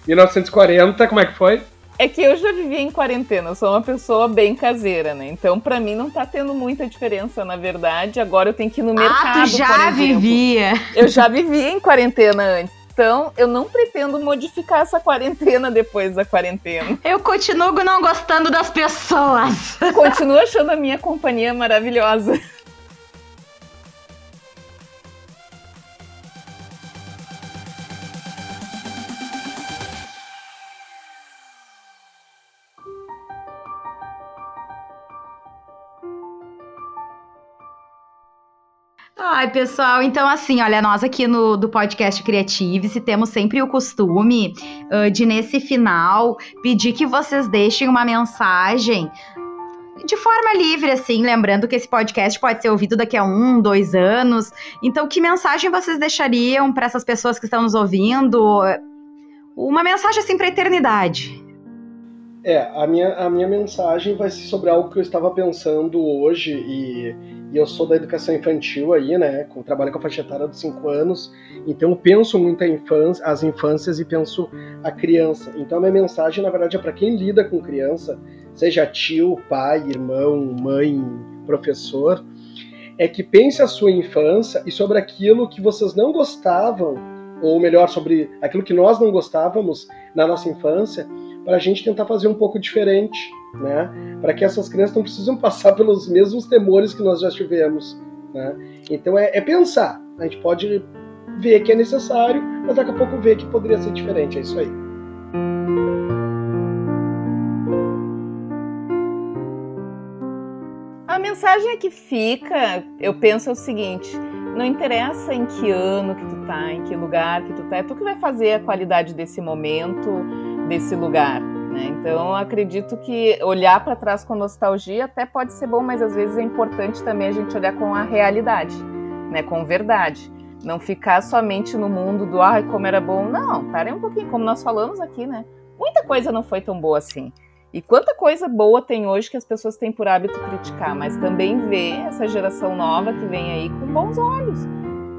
Speaker 4: 1940, como é que foi?
Speaker 5: É que eu já vivi em quarentena, eu sou uma pessoa bem caseira, né? Então, pra mim, não tá tendo muita diferença, na verdade. Agora eu tenho que ir no mercado,
Speaker 2: ah, tu já vivia.
Speaker 5: Eu já vivi em quarentena antes. Então, eu não pretendo modificar essa quarentena depois da quarentena.
Speaker 2: Eu continuo não gostando das pessoas.
Speaker 5: Continuo achando a minha companhia maravilhosa.
Speaker 2: Ai, pessoal, então assim, olha, nós aqui no do podcast Creative temos sempre o costume ah, de, nesse final, pedir que vocês deixem uma mensagem de forma livre, assim, lembrando que esse podcast pode ser ouvido daqui a um, dois anos. Então, que mensagem vocês deixariam para essas pessoas que estão nos ouvindo? Uma mensagem assim para a eternidade.
Speaker 4: É, a minha, a minha mensagem vai ser sobre algo que eu estava pensando hoje e, e eu sou da educação infantil aí, né? Com, trabalho com a faixa etária dos 5 anos, então eu penso muito a infância, as infâncias e penso a criança. Então a minha mensagem, na verdade, é para quem lida com criança, seja tio, pai, irmão, mãe, professor, é que pense a sua infância e sobre aquilo que vocês não gostavam, ou melhor, sobre aquilo que nós não gostávamos na nossa infância, para a gente tentar fazer um pouco diferente, né? Para que essas crianças não precisam passar pelos mesmos temores que nós já tivemos, né? Então é, é pensar. A gente pode ver que é necessário, mas daqui a pouco ver que poderia ser diferente. É isso aí.
Speaker 5: A mensagem que fica, eu penso é o seguinte: não interessa em que ano que tu tá, em que lugar que tu tá, é tu que vai fazer a qualidade desse momento, desse lugar. Né? Então, acredito que olhar para trás com nostalgia até pode ser bom, mas às vezes é importante também a gente olhar com a realidade, né? com verdade. Não ficar somente no mundo do ai, como era bom. Não, parem um pouquinho, como nós falamos aqui, né? Muita coisa não foi tão boa assim. E quanta coisa boa tem hoje que as pessoas têm por hábito criticar, mas também ver essa geração nova que vem aí com bons olhos.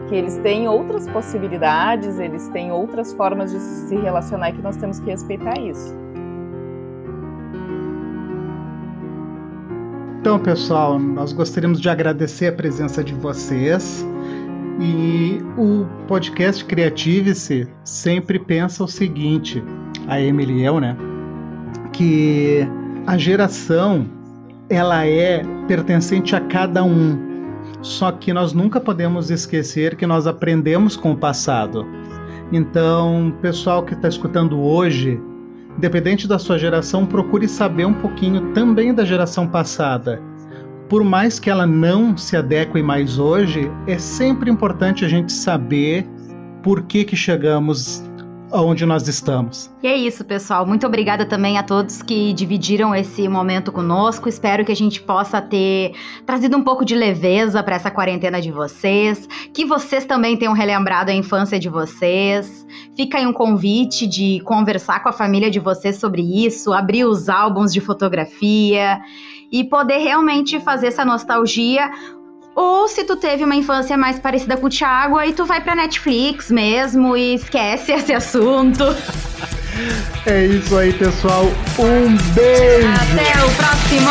Speaker 5: Que eles têm outras possibilidades, eles têm outras formas de se relacionar e que nós temos que respeitar isso.
Speaker 1: Então, pessoal, nós gostaríamos de agradecer a presença de vocês. E o podcast Creative-se sempre pensa o seguinte, a Emily e eu, né? que a geração ela é pertencente a cada um. Só que nós nunca podemos esquecer que nós aprendemos com o passado. Então, pessoal que está escutando hoje, independente da sua geração, procure saber um pouquinho também da geração passada. Por mais que ela não se adeque mais hoje, é sempre importante a gente saber por que, que chegamos onde nós estamos.
Speaker 2: E é isso, pessoal. Muito obrigada também a todos que dividiram esse momento conosco. Espero que a gente possa ter trazido um pouco de leveza para essa quarentena de vocês, que vocês também tenham relembrado a infância de vocês. Fica aí um convite de conversar com a família de vocês sobre isso, abrir os álbuns de fotografia e poder realmente fazer essa nostalgia ou se tu teve uma infância mais parecida com o Thiago, aí tu vai pra Netflix mesmo e esquece esse assunto.
Speaker 1: É isso aí, pessoal. Um beijo!
Speaker 2: Até o próximo!